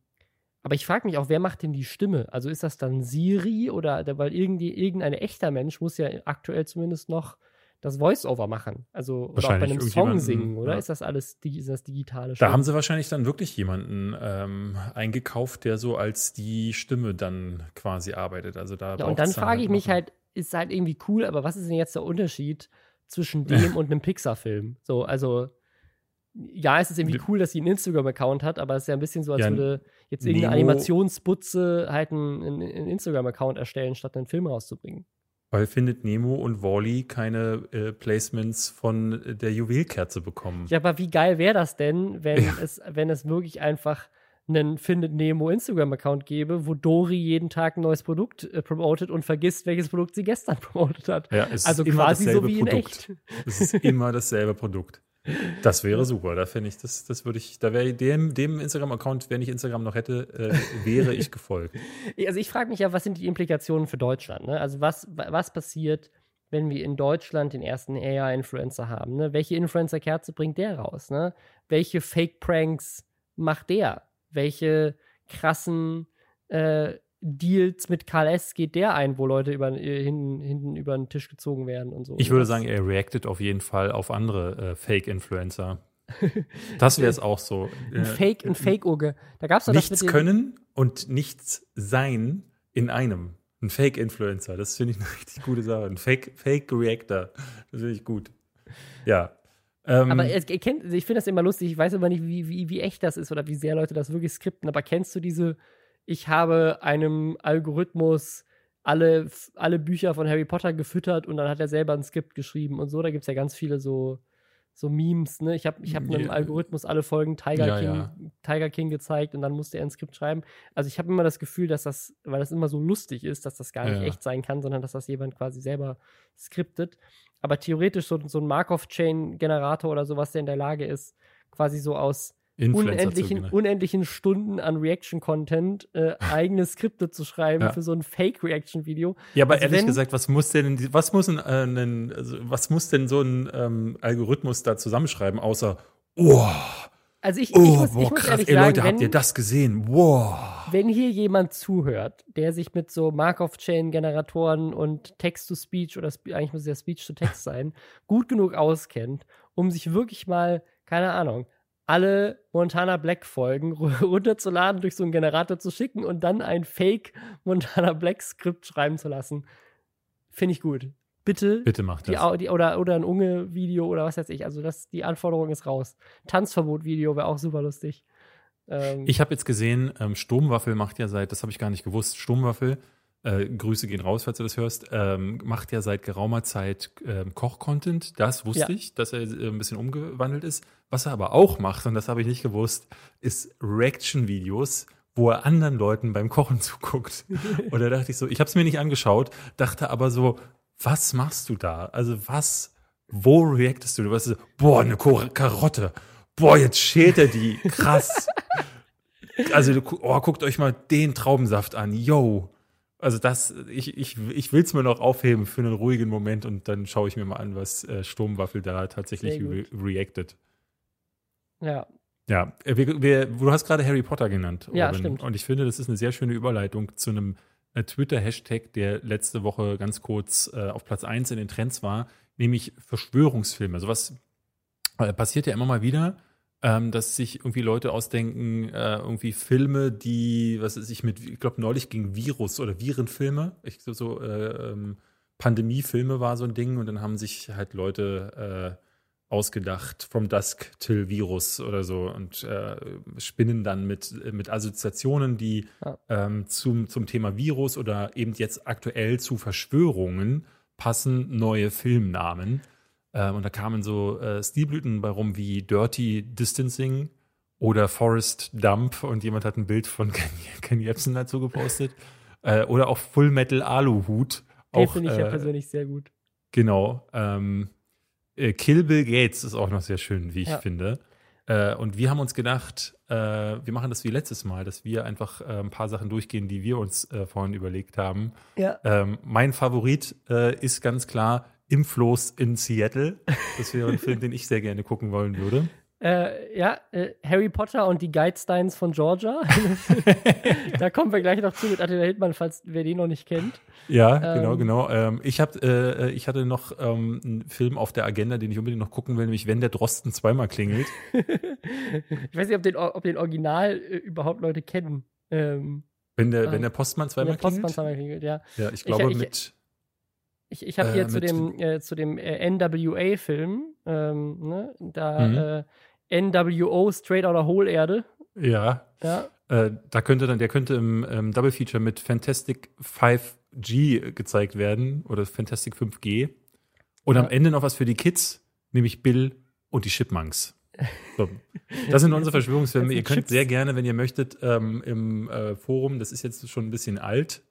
aber ich frage mich auch, wer macht denn die Stimme? Also ist das dann Siri oder weil irgendwie irgendein echter Mensch muss ja aktuell zumindest noch das Voice-Over machen. Also oder auch bei einem Song singen, oder? ja. Ist das alles ist das digitale Da Stimme? haben sie wahrscheinlich dann wirklich jemanden ähm, eingekauft, der so als die Stimme dann quasi arbeitet. Also da Ja, und dann braucht's frage ich mich halt, ist halt irgendwie cool, aber was ist denn jetzt der Unterschied zwischen dem und einem Pixar-Film? So, also, ja, es ist irgendwie cool, dass sie einen Instagram-Account hat, aber es ist ja ein bisschen so, als Ja, würde jetzt irgendeine Nemo- Animationsbutze halt einen, einen Instagram-Account erstellen, statt einen Film rauszubringen. Weil findet Nemo und Wally keine äh, Placements von der Juwelkerze bekommen. Ja, aber wie geil wäre das denn, wenn, Ja. es, wenn es wirklich einfach einen Findet Nemo Instagram-Account gäbe, wo Dory jeden Tag ein neues Produkt äh, promotet und vergisst, welches Produkt sie gestern promotet hat. Ja, es Also ist immer quasi so dasselbe wie in Produkt. echt. Es ist immer dasselbe Produkt. Das wäre super. Da finde ich, das, das würde ich, da wäre dem, dem Instagram-Account, wenn ich Instagram noch hätte, äh, wäre ich gefolgt. Also ich frage mich ja, was sind die Implikationen für Deutschland? Ne? Also was, wa- was passiert, wenn wir in Deutschland den ersten AI-Influencer haben? Ne? Welche Influencer-Kerze bringt der raus? Ne? Welche Fake-Pranks macht der? Welche krassen äh, Deals mit KLS geht der ein, wo Leute über, äh, hinten, hinten über den Tisch gezogen werden und so? Ich würde Das- sagen, er reactet auf jeden Fall auf andere äh, Fake-Influencer. Das wäre es auch so. ein Äh, Fake, ein Fake-Oge. Da gab es doch das nichts dem, können und nichts sein in einem. Ein Fake-Influencer, das finde ich eine richtig gute Sache. Ein Fake-Reactor, das finde ich gut. Ja. Ähm, aber er, er ich finde das immer lustig, ich weiß aber nicht, wie, wie, wie echt das ist oder wie sehr Leute das wirklich skripten, aber kennst du diese, ich habe einem Algorithmus alle, alle Bücher von Harry Potter gefüttert und dann hat er selber ein Skript geschrieben und so, da gibt es ja ganz viele so, so Memes, ne? Ich habe ich hab einem. Algorithmus alle Folgen Tiger, ja, King, ja. Tiger King gezeigt und dann musste er ein Skript schreiben. Also ich habe immer das Gefühl, dass das, weil das immer so lustig ist, dass das gar nicht echt sein kann, sondern dass das jemand quasi selber skriptet. Aber theoretisch so, so ein Markov-Chain-Generator oder sowas, der in der Lage ist, quasi so aus unendlichen, unendlichen Stunden an Reaction-Content äh, eigene Skripte zu schreiben ja. für so ein Fake-Reaction-Video. Ja, aber also ehrlich wenn, gesagt, was muss denn, was muss ein, äh, ein also was muss denn so ein ähm, Algorithmus da zusammenschreiben, außer oh, also ich, oh, ich muss, boah, ich muss krass, ey sagen, Leute, wenn, habt ihr das gesehen? Wow. Wenn hier jemand zuhört, der sich mit so Markov-Chain-Generatoren und Text-to-Speech oder eigentlich muss es ja Speech-to-Text sein, gut genug auskennt, um sich wirklich mal, keine Ahnung, alle Montana Black Folgen runterzuladen, durch so einen Generator zu schicken und dann ein Fake Montana Black Skript schreiben zu lassen. Finde ich gut. Bitte. Bitte macht das. Die, die, oder, oder ein Unge-Video oder was weiß ich. Also das, die Anforderung ist raus. Tanzverbot-Video wäre auch super lustig. Ähm, ich habe jetzt gesehen, ähm, Sturmwaffel macht ja seit, das habe ich gar nicht gewusst, Sturmwaffel äh, Grüße gehen raus, falls du das hörst, ähm, macht ja seit geraumer Zeit ähm, Koch-Content. Das wusste ja. ich, dass er äh, ein bisschen umgewandelt ist. Was er aber auch macht, und das habe ich nicht gewusst, ist Reaction-Videos, wo er anderen Leuten beim Kochen zuguckt. und da dachte ich so, ich habe es mir nicht angeschaut, dachte aber so, was machst du da? Also was, wo reactest du? Du weißt so, boah, eine Karotte. Boah, jetzt schält er die. Krass. also, oh, guckt euch mal den Traubensaft an. Yo. Also das, ich, ich, ich will es mir noch aufheben für einen ruhigen Moment und dann schaue ich mir mal an, was äh, Sturmwaffel da tatsächlich re reacted. Ja. Ja, wir, wir, du hast gerade Harry Potter genannt. Ja, stimmt. Und ich finde, das ist eine sehr schöne Überleitung zu einem äh, Twitter-Hashtag, der letzte Woche ganz kurz äh, auf Platz 1 in den Trends war, nämlich Verschwörungsfilme. Sowas äh, passiert ja immer mal wieder ähm, dass sich irgendwie Leute ausdenken, äh, irgendwie Filme, die, was weiß ich, mit, ich glaube, neulich ging Virus oder Virenfilme, ich so, so äh, ähm, Pandemiefilme war so ein Ding und dann haben sich halt Leute äh, ausgedacht, From Dusk till Virus oder so und äh, spinnen dann mit, mit Assoziationen, die ja. ähm, zum, zum Thema Virus oder eben jetzt aktuell zu Verschwörungen passen, neue Filmnamen. Ähm, und da kamen so äh, Stilblüten bei rum wie Dirty Distancing oder Forest Dump und jemand hat ein Bild von Ken, Ken Jebsen dazu gepostet. Äh, oder auch Full Metal Aluhut. Den finde ich ja äh, persönlich sehr gut. Genau. Ähm, äh, Kill Bill Gates ist auch noch sehr schön, wie ich ja. finde. Äh, und wir haben uns gedacht, äh, wir machen das wie letztes Mal, dass wir einfach äh, ein paar Sachen durchgehen, die wir uns äh, vorhin überlegt haben. Ja. Ähm, mein Favorit äh, ist ganz klar Impflos in Seattle. Das wäre ein Film, den ich sehr gerne gucken wollen würde. Äh, ja, äh, Harry Potter und die Guidesteins von Georgia. da kommen wir gleich noch zu mit Attila Hildmann, falls wer den noch nicht kennt. Ja, ähm, genau, genau. Ähm, ich, hab, äh, ich hatte noch ähm, einen Film auf der Agenda, den ich unbedingt noch gucken will, nämlich Wenn der Drosten zweimal klingelt. ich weiß nicht, ob den, ob den Original äh, überhaupt Leute kennen. Ähm, wenn, der, wenn der Postmann zweimal klingelt? Postmann zweimal klingelt, ja. Ja, ich glaube ich, mit ich, ich habe hier äh, zu dem, äh, zu dem äh, NWA-Film, ähm, ne, da mhm. NWO Straight Outta Whole Erde. Ja. ja. Äh, da könnte dann, der könnte im, im Double Feature mit Fantastic 5G gezeigt werden oder Fantastic 5G. Und ja. am Ende noch was für die Kids, nämlich Bill und die Chipmunks. So. Das sind unsere Verschwörungsfilme. ihr könnt Chips. sehr gerne, wenn ihr möchtet, ähm, im äh, Forum, das ist jetzt schon ein bisschen alt,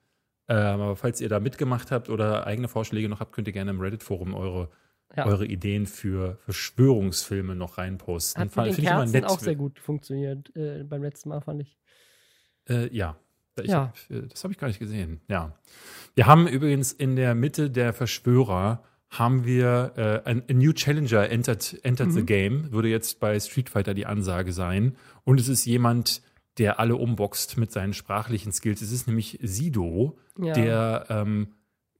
ähm, aber falls ihr da mitgemacht habt oder eigene Vorschläge noch habt, könnt ihr gerne im Reddit-Forum eure, ja. eure Ideen für Verschwörungsfilme noch reinposten. Hat mit den Kerzen auch sehr gut funktioniert äh, beim letzten Mal, fand ich. Äh, ja. Ich ja. Hab, äh, das habe ich gar nicht gesehen. Ja. Wir haben übrigens in der Mitte der Verschwörer haben wir äh, ein, ein New Challenger entered, entered mhm. the game, würde jetzt bei Street Fighter die Ansage sein. Und es ist jemand, der alle umboxt mit seinen sprachlichen Skills. Es ist nämlich Sido, ja. der, ähm,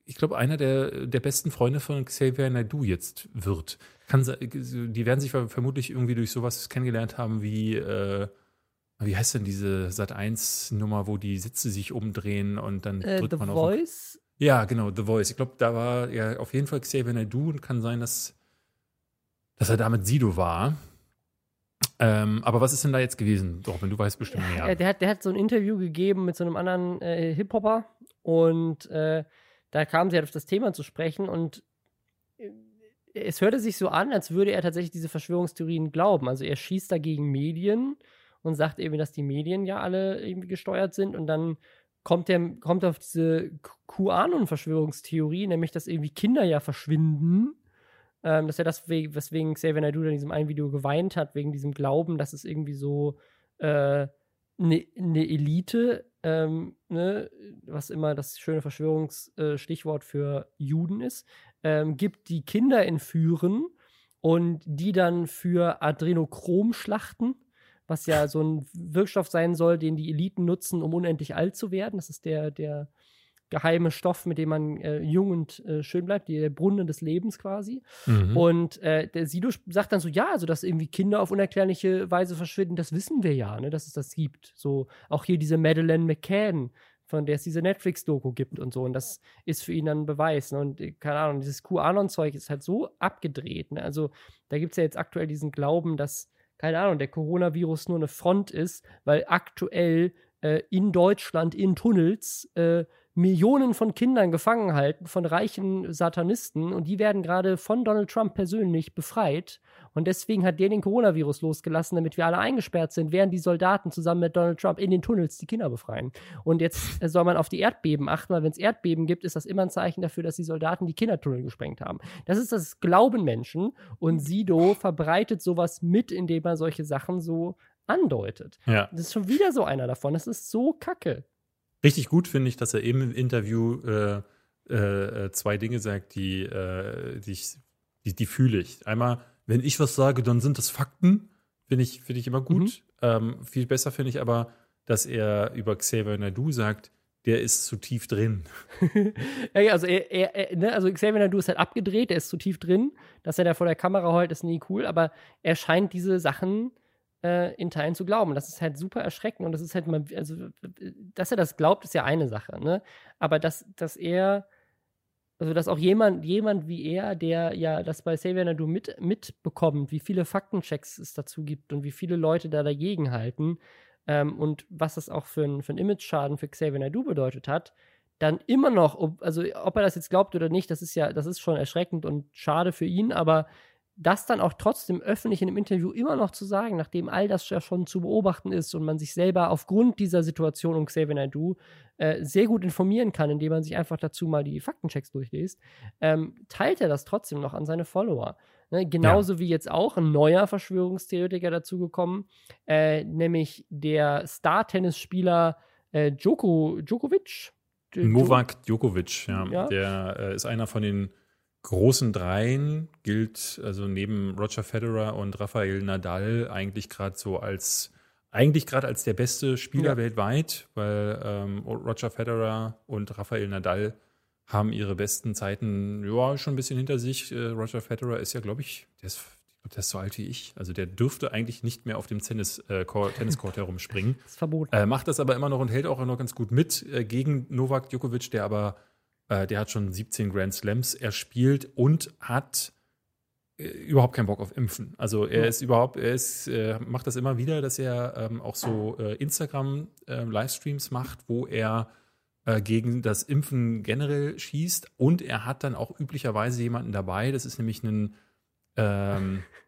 ich glaube, einer der, der besten Freunde von Xavier Naidoo jetzt wird. Kann, die werden sich vermutlich irgendwie durch sowas kennengelernt haben wie, äh, wie heißt denn diese Sat 1 Nummer, wo die Sitze sich umdrehen und dann Äh, drückt The man auf. Voice? Ja, genau, The Voice. Ich glaube, da war ja auf jeden Fall Xavier Naidoo und kann sein, dass, dass er damit Sido war. Ähm, aber was ist denn da jetzt gewesen, Robin? Du weißt bestimmt mehr. Ja, der, hat, der hat so ein Interview gegeben mit so einem anderen äh, Hip-Hopper und äh, da kam sie halt auf das Thema zu sprechen und äh, es hörte sich so an, als würde er tatsächlich diese Verschwörungstheorien glauben. Also er schießt dagegen Medien und sagt eben, dass die Medien ja alle irgendwie gesteuert sind und dann kommt er kommt auf diese QAnon-Verschwörungstheorie, nämlich dass irgendwie Kinder ja verschwinden. Ähm, dass er das, we- weswegen Xavier Naidoo in diesem einen Video geweint hat, wegen diesem Glauben, dass es irgendwie so eine ne Elite, ähm, ne, was immer das schöne Verschwörungsstichwort für Juden ist, ähm, gibt, die Kinder entführen und die dann für Adrenochrom schlachten, was ja so ein Wirkstoff sein soll, den die Eliten nutzen, um unendlich alt zu werden. Das ist der, der geheime Stoff, mit dem man äh, jung und äh, schön bleibt, die- der Brunnen des Lebens quasi. Mhm. Und äh, der Sido sagt dann so, ja, also dass irgendwie Kinder auf unerklärliche Weise verschwinden, das wissen wir ja, ne, dass es das gibt. So auch hier diese Madeleine McCann, von der es diese Netflix-Doku gibt und so. Und das ist für ihn dann ein Beweis. Ne? Und äh, keine Ahnung, dieses QAnon-Zeug ist halt so abgedreht. Ne? Also da gibt es ja jetzt aktuell diesen Glauben, dass, keine Ahnung, der Coronavirus nur eine Front ist, weil aktuell äh, in Deutschland in Tunnels äh, Millionen von Kindern gefangen halten, von reichen Satanisten und die werden gerade von Donald Trump persönlich befreit. Und deswegen hat der den Coronavirus losgelassen, damit wir alle eingesperrt sind, während die Soldaten zusammen mit Donald Trump in den Tunnels die Kinder befreien. Und jetzt äh, soll man auf die Erdbeben achten, weil wenn es Erdbeben gibt, ist das immer ein Zeichen dafür, dass die Soldaten die Kindertunnel gesprengt haben. Das ist das Glauben Menschen und Sido verbreitet sowas mit, indem er solche Sachen so andeutet. ja. Das ist schon wieder so einer davon. Das ist so kacke. Richtig gut finde ich, dass er eben im Interview äh, äh, zwei Dinge sagt, die, äh, die, ich, die, die fühle ich. Einmal, wenn ich was sage, dann sind das Fakten. Finde ich, finde ich immer gut. Mhm. Ähm, viel besser finde ich aber, dass er über Xavier Nadu sagt, der ist zu tief drin. ja, also er, er, er ne, also Xavier Naidoo ist halt abgedreht, er ist zu tief drin. Dass er da vor der Kamera heult, ist nie cool, aber er scheint diese Sachen äh, in Teilen zu glauben. Das ist halt super erschreckend und das ist halt mal, also, dass er das glaubt, ist ja eine Sache, ne? Aber dass, dass er, also dass auch jemand, jemand wie er, der ja das bei Xavier Naidoo mit, mitbekommt, wie viele Faktenchecks es dazu gibt und wie viele Leute da dagegen halten ähm, und was das auch für ein, für Image-Schaden für Xavier Naidoo bedeutet hat, dann immer noch, ob, also ob er das jetzt glaubt oder nicht, das ist ja, das ist schon erschreckend und schade für ihn, aber das dann auch trotzdem öffentlich in einem Interview immer noch zu sagen, nachdem all das ja schon zu beobachten ist und man sich selber aufgrund dieser Situation um Xavier Naidoo äh, sehr gut informieren kann, indem man sich einfach dazu mal die Faktenchecks durchliest, ähm, teilt er das trotzdem noch an seine Follower. Ne? Genauso wie jetzt auch ein neuer Verschwörungstheoretiker dazugekommen, äh, nämlich der Star-Tennisspieler äh, Djoko, Djokovic. Djo- Novak Djokovic, ja. Ja. Der äh, ist einer von den großen Dreien, gilt also neben Roger Federer und Rafael Nadal eigentlich gerade so als eigentlich gerade als der beste Spieler Ja. weltweit, weil ähm, Roger Federer und Rafael Nadal haben ihre besten Zeiten ja schon ein bisschen hinter sich. Äh, Roger Federer ist ja, glaube ich, der ist, der ist so alt wie ich. Also der dürfte eigentlich nicht mehr auf dem Tennis, äh, Court- Tenniscourt herumspringen. Das ist verboten. Äh, macht das aber immer noch und hält auch noch ganz gut mit äh, gegen Novak Djokovic, der aber, äh, der hat schon 17 Grand Slams erspielt und hat äh, überhaupt keinen Bock auf Impfen. Also er ist überhaupt, er ist, äh, macht das immer wieder, dass er ähm, auch so äh, Instagram-Livestreams macht, wo er gegen das Impfen generell schießt. Und er hat dann auch üblicherweise jemanden dabei, das ist nämlich ein ähm,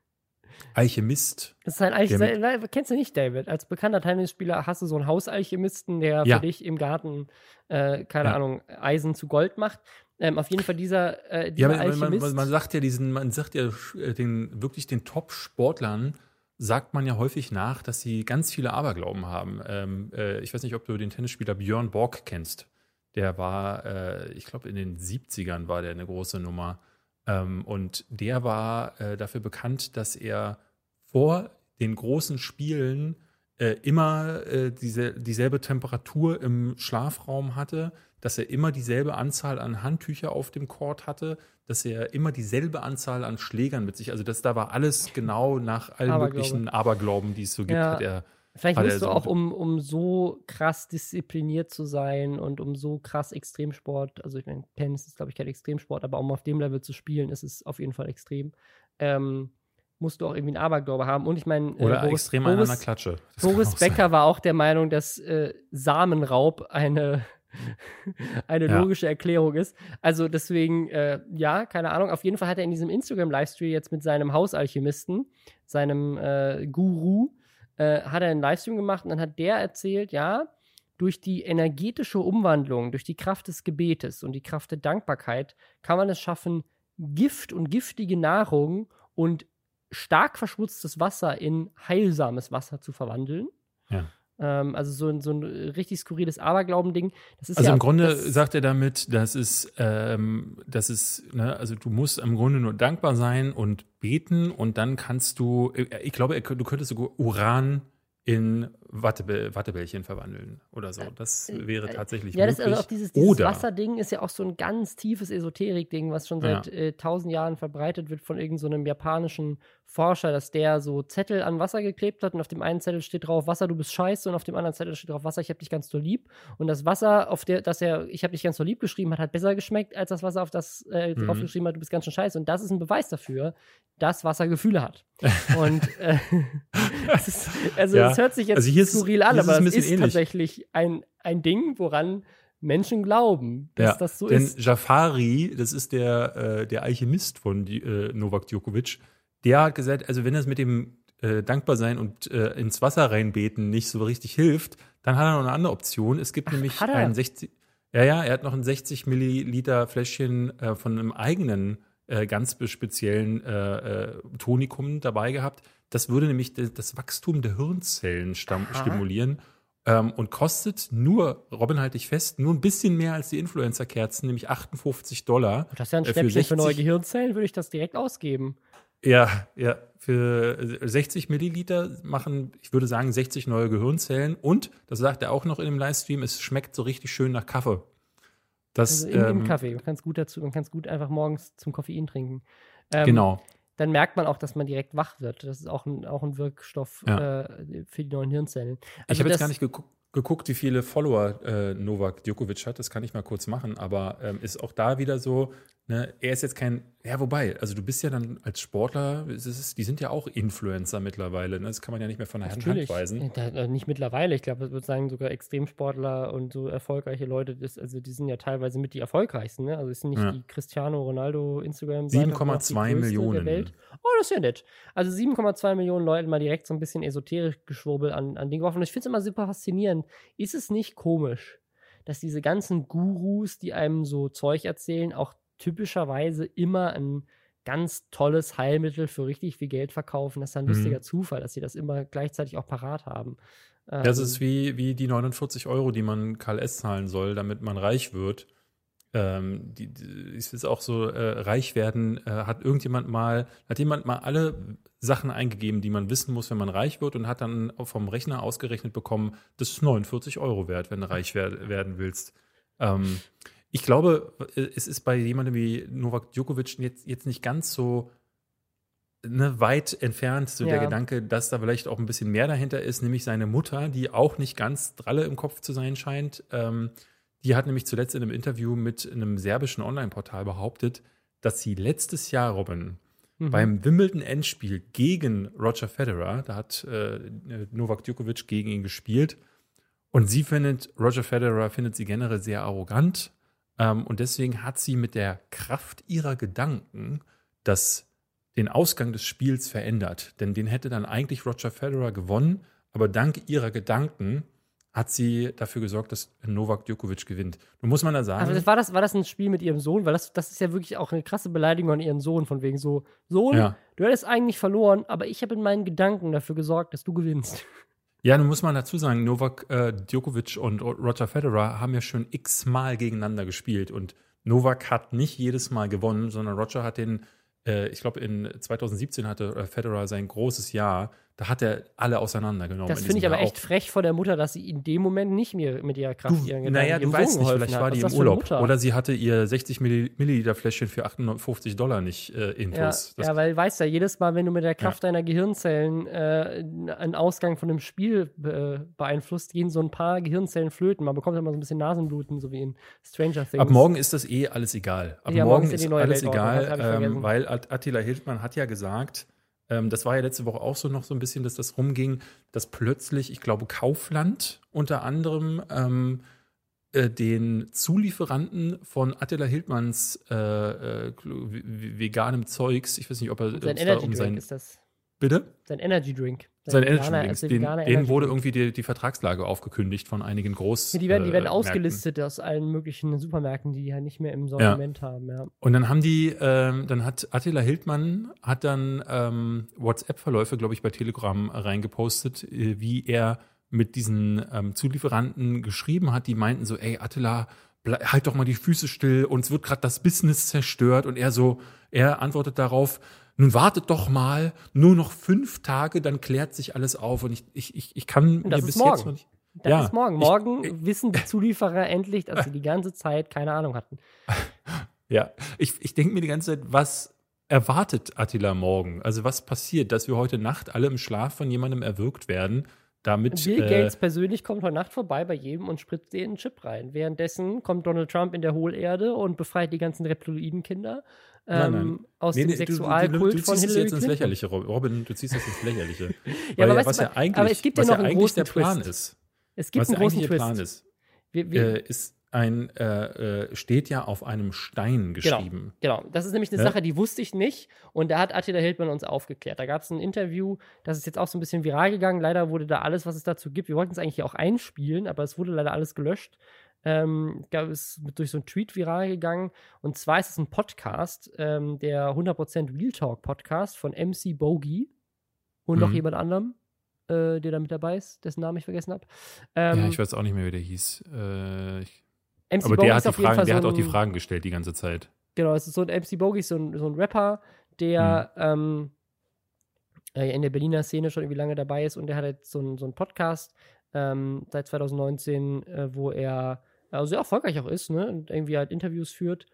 Alchemist. Das ist ein Alch Der mit- Sei- Kennst du nicht, David? Als bekannter Tennisspieler hast du so einen Hausalchemisten, der Ja. für dich im Garten, äh, keine Ja. Ahnung, Eisen zu Gold macht. Ähm, auf jeden Fall dieser, äh, Ja, dieser man, man, Alchemist. man, man sagt ja diesen, man sagt ja äh, den wirklich den Top-Sportlern sagt man ja häufig nach, dass sie ganz viele Aberglauben haben. Ähm, äh, ich weiß nicht, ob du den Tennisspieler Björn Borg kennst. Der war, äh, ich glaube, in den 70ern war der eine große Nummer. Ähm, und der war äh, dafür bekannt, dass er vor den großen Spielen äh, immer äh, diese, dieselbe Temperatur im Schlafraum hatte, dass er immer dieselbe Anzahl an Handtücher auf dem Court hatte, dass er immer dieselbe Anzahl an Schlägern mit sich, also das da war alles genau nach allen Aberglaube. möglichen Aberglauben, die es so gibt, Ja. hat er Vielleicht musst du auch, um, um so krass diszipliniert zu sein und um so krass Extremsport, also ich meine, Tennis ist, glaube ich, kein Extremsport, aber um auf dem Level zu spielen, ist es auf jeden Fall extrem. Ähm, musst du auch irgendwie einen Aberglaube haben. Und ich meine, äh, Oder Boris, extrem an einer Boris, Klatsche. Das Boris auch sein. Becker war auch der Meinung, dass äh, Samenraub eine, eine Ja. logische Erklärung ist. Also deswegen, äh, ja, keine Ahnung. Auf jeden Fall hat er in diesem Instagram-Livestream jetzt mit seinem Hausalchemisten, seinem äh, Guru, äh, hat er einen Livestream gemacht und dann hat der erzählt, ja, durch die energetische Umwandlung, durch die Kraft des Gebetes und die Kraft der Dankbarkeit kann man es schaffen, Gift und giftige Nahrung und stark verschmutztes Wasser in heilsames Wasser zu verwandeln. Ja. Ähm, also so ein, so ein richtig skurriles Aberglauben-Ding. Also ja, im Grunde sagt er damit, dass es, ähm, dass es, ne, also du musst im Grunde nur dankbar sein und beten und dann kannst du, äh, ich glaube, du könntest sogar Uran in Wattebä Wattebällchen verwandeln oder so. Das wäre tatsächlich Ja, das ist möglich. also auch dieses, dieses oder Wasserding ist ja auch so ein ganz tiefes Esoterik-Ding, was schon seit Ja. äh, tausend Jahren verbreitet wird von irgendeinem so einem japanischen Forscher, dass der so Zettel an Wasser geklebt hat und auf dem einen Zettel steht drauf, Wasser, du bist scheiße und auf dem anderen Zettel steht drauf, Wasser, ich hab dich ganz so lieb. Und das Wasser, auf der, das er, ich hab dich ganz so lieb geschrieben hat, hat besser geschmeckt, als das Wasser, auf das äh, Mhm. drauf geschrieben hat, du bist ganz schön scheiße. Und das ist ein Beweis dafür, dass Wasser Gefühle hat. Und äh, ist, also Ja. es hört sich jetzt Also hier ist skurril an, aber es ist ähnlich. tatsächlich ein, ein Ding, woran Menschen glauben, dass ja, das so denn ist. Jafari, das ist der, äh, der Alchemist von die, äh, Novak Djokovic, der hat gesagt, also wenn das mit dem äh, Dankbarsein und äh, ins Wasser reinbeten nicht so richtig hilft, dann hat er noch eine andere Option. Es gibt Ach, nämlich ein 60, ja, ja, er hat noch ein 60 Milliliter Fläschchen äh, von einem eigenen äh, ganz speziellen Tonikum dabei gehabt. Das würde nämlich das Wachstum der Hirnzellen stimulieren ähm, und kostet nur, Robin halte ich fest, nur ein bisschen mehr als die Influencer-Kerzen, nämlich 58 Dollar. Das ist ja ein äh, für Schnäppchen für, neue 60 Gehirnzellen, würde ich das direkt ausgeben. Ja, ja, für äh, 60 Milliliter machen, ich würde sagen, 60 neue Gehirnzellen und, das sagt er auch noch in dem Livestream, es schmeckt so richtig schön nach Kaffee. Das, Also im, im ähm, Kaffee. Man kann es gut dazu, man kann es gut einfach morgens zum Koffein trinken. Ähm, Genau. Dann merkt man auch, dass man direkt wach wird. Das ist auch ein, auch ein Wirkstoff Ja. äh, für die neuen Hirnzellen. ich Also habe jetzt gar nicht geguckt, geguckt, wie viele Follower äh, Novak Djokovic hat. Das kann ich mal kurz machen. Aber ähm, ist auch da wieder so, ne, er ist jetzt kein, ja, wobei, also du bist ja dann als Sportler, ist, die sind ja auch Influencer mittlerweile. Ne? Das kann man ja nicht mehr von der Hand Natürlich. weisen. Da, nicht mittlerweile. Ich glaube, ich würde sagen, sogar Extremsportler und so erfolgreiche Leute, das, also die sind ja teilweise mit die erfolgreichsten. Ne? Also es sind nicht Ja. die Cristiano Ronaldo Instagram 7,2 Millionen. Welt. Oh, das ist ja nett. Also 7,2 Millionen Leute mal direkt so ein bisschen esoterisch Geschwurbel an, an Ding geworfen. Und ich finde es immer super faszinierend. Ist es nicht komisch, dass diese ganzen Gurus, die einem so Zeug erzählen, auch typischerweise immer ein ganz tolles Heilmittel für richtig viel Geld verkaufen? Das ist ein Mhm. lustiger Zufall, dass sie das immer gleichzeitig auch parat haben. Das Ähm, ist wie, wie die 49 Euro, die man Karl S. zahlen soll, damit man reich wird. Ähm, die, die, es ist auch so, äh, reich werden, äh, hat irgendjemand mal, hat jemand mal alle Sachen eingegeben, die man wissen muss, wenn man reich wird und hat dann vom Rechner ausgerechnet bekommen, das ist 49 Euro wert, wenn du reich wer werden willst. Ähm, ich glaube, äh, es ist bei jemandem wie Novak Djokovic jetzt, jetzt nicht ganz so ne, weit entfernt, so der Ja. Gedanke, dass da vielleicht auch ein bisschen mehr dahinter ist, nämlich seine Mutter, die auch nicht ganz dralle im Kopf zu sein scheint. Ähm, die hat nämlich zuletzt in einem Interview mit einem serbischen Online-Portal behauptet, dass sie letztes Jahr, Robin, mhm. beim Wimbledon-Endspiel gegen Roger Federer, da hat äh, Novak Djokovic gegen ihn gespielt, und sie findet, Roger Federer findet sie generell sehr arrogant. Ähm, und deswegen hat sie mit der Kraft ihrer Gedanken das, den Ausgang des Spiels verändert. Denn den hätte dann eigentlich Roger Federer gewonnen. Aber dank ihrer Gedanken hat sie dafür gesorgt, dass Novak Djokovic gewinnt. Nun muss man da sagen. Aber das, war, das, war das ein Spiel mit ihrem Sohn? Weil das, das ist ja wirklich auch eine krasse Beleidigung an ihren Sohn, von wegen so, Sohn, ja. du hättest eigentlich verloren, aber ich habe in meinen Gedanken dafür gesorgt, dass du gewinnst. Ja, nun muss man dazu sagen, Novak äh, Djokovic und Roger Federer haben ja schon x-mal gegeneinander gespielt und Novak hat nicht jedes Mal gewonnen, sondern Roger hat den, äh, ich glaube in 2017 hatte äh, Federer sein großes Jahr, da hat er alle auseinandergenommen. Das finde ich aber echt frech von der Mutter, dass sie in dem Moment nicht mehr mit ihrer Kraft du, ihren Gedanken Naja, du weißt nicht, vielleicht war die im Urlaub. Oder sie hatte ihr 60 Milliliter Fläschchen für 58 Dollar nicht äh, intus. Ja, ja, weil weißt ja, jedes Mal, wenn du mit der Kraft ja. deiner Gehirnzellen äh, einen Ausgang von einem Spiel äh, beeinflusst, gehen so ein paar Gehirnzellen flöten. Man bekommt immer so ein bisschen Nasenbluten, so wie in Stranger Things. Ab morgen ist das eh alles egal. Ab ja, morgen ist, ist alles egal, ähm, weil Attila Hildmann hat ja gesagt, ähm, das war ja letzte Woche auch so noch so ein bisschen, dass das rumging, dass plötzlich, ich glaube, Kaufland unter anderem ähm, äh, den Zulieferanten von Attila Hildmanns äh, äh, veganem Zeugs, ich weiß nicht, ob er sein Energy um sein, ist das. Bitte? Sein Energy Drink. Sein, sein Energy Drink. Den, denen wurde irgendwie die, die, Vertragslage aufgekündigt von einigen Groß. Die werden, die werden äh, ausgelistet aus allen möglichen Supermärkten, die die ja nicht mehr im Sortiment ja. haben. Ja. Und dann haben die, ähm, dann hat Attila Hildmann hat dann ähm, WhatsApp-Verläufe, glaube ich, bei Telegram reingepostet, äh, wie er mit diesen ähm, Zulieferanten geschrieben hat, die meinten so, ey Attila, halt doch mal die Füße still, uns wird gerade das Business zerstört und er so, er antwortet darauf, nun wartet doch mal, nur noch fünf Tage, dann klärt sich alles auf. Und ich, ich, ich, ich kann mir bis morgen. jetzt noch nicht. Das ja, ist morgen. Morgen ich, wissen die Zulieferer endlich, dass sie die ganze Zeit keine Ahnung hatten. Ja, ich, ich denke mir die ganze Zeit, was erwartet Attila morgen? Also was passiert, dass wir heute Nacht alle im Schlaf von jemandem erwürgt werden? Damit, Bill äh, Gates persönlich kommt heute Nacht vorbei bei jedem und spritzt den Chip rein. Währenddessen kommt Donald Trump in der Hohlerde und befreit die ganzen Reptiloidenkinder nein, nein. Ähm, aus nee, dem nee, Sexualkult du, du, du, von Hillary jetzt ins Lächerliche, Robin. Du ziehst das ins Lächerliche. ja, aber was, ja, ja eigentlich, aber es gibt ja noch einen großen der Plan Twist. ist. Es gibt was einen großen Twist. Plan ist, wir, wir, äh, ist ein äh, äh, steht ja auf einem Stein genau, geschrieben. Genau, genau. das ist nämlich eine ja? Sache, die wusste ich nicht. Und da hat Attila Hildmann uns aufgeklärt. Da gab es ein Interview, das ist jetzt auch so ein bisschen viral gegangen. Leider wurde da alles, was es dazu gibt, wir wollten es eigentlich hier auch einspielen, aber es wurde leider alles gelöscht ähm, gab es durch so einen Tweet viral gegangen. Und zwar ist es ein Podcast, ähm, der 100% Real Talk Podcast von MC Bogey und mhm. noch jemand anderem, äh, der da mit dabei ist, dessen Namen ich vergessen habe. Ähm, ja, ich weiß auch nicht mehr, wie der hieß. Äh, ich, MC aber Bogey der, hat, die Fragen, der so hat auch die Fragen gestellt die ganze Zeit. Genau, es ist so ein MC Bogey, so ein, so ein Rapper, der mhm. äh, in der Berliner Szene schon irgendwie lange dabei ist und der hat jetzt so einen so Podcast ähm, seit 2019, äh, wo er also sehr erfolgreich auch ist, ne? Und irgendwie halt Interviews führt.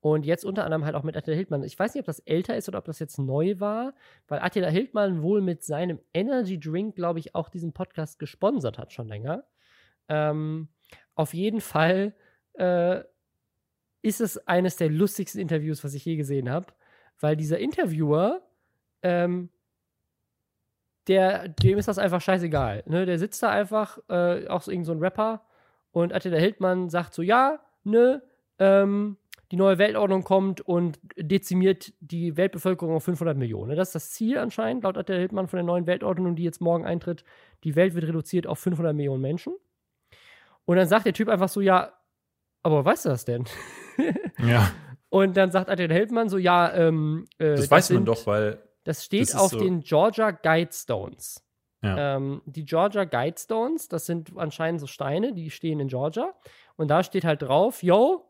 Und jetzt unter anderem halt auch mit Attila Hildmann. Ich weiß nicht, ob das älter ist oder ob das jetzt neu war, weil Attila Hildmann wohl mit seinem Energy Drink, glaube ich, auch diesen Podcast gesponsert hat, schon länger. Ähm, auf jeden Fall äh, ist es eines der lustigsten Interviews, was ich je gesehen habe, weil dieser Interviewer, ähm, der, dem ist das einfach scheißegal. Ne? Der sitzt da einfach, äh, auch so irgend so ein Rapper, und Attila Hildmann sagt so, ja, ne, ähm, die neue Weltordnung kommt und dezimiert die Weltbevölkerung auf 500 Millionen. Das ist das Ziel anscheinend, laut Attila Hildmann von der neuen Weltordnung, die jetzt morgen eintritt. Die Welt wird reduziert auf 500 Millionen Menschen. Und dann sagt der Typ einfach so, ja, aber weißt du das denn? ja. Und dann sagt Attila Hildmann so, ja, ähm, äh, das, das weiß sind, man doch, weil das steht das auf so den Georgia Guidestones. Ja. Ähm, die Georgia Guidestones, das sind anscheinend so Steine, die stehen in Georgia. Und da steht halt drauf, yo,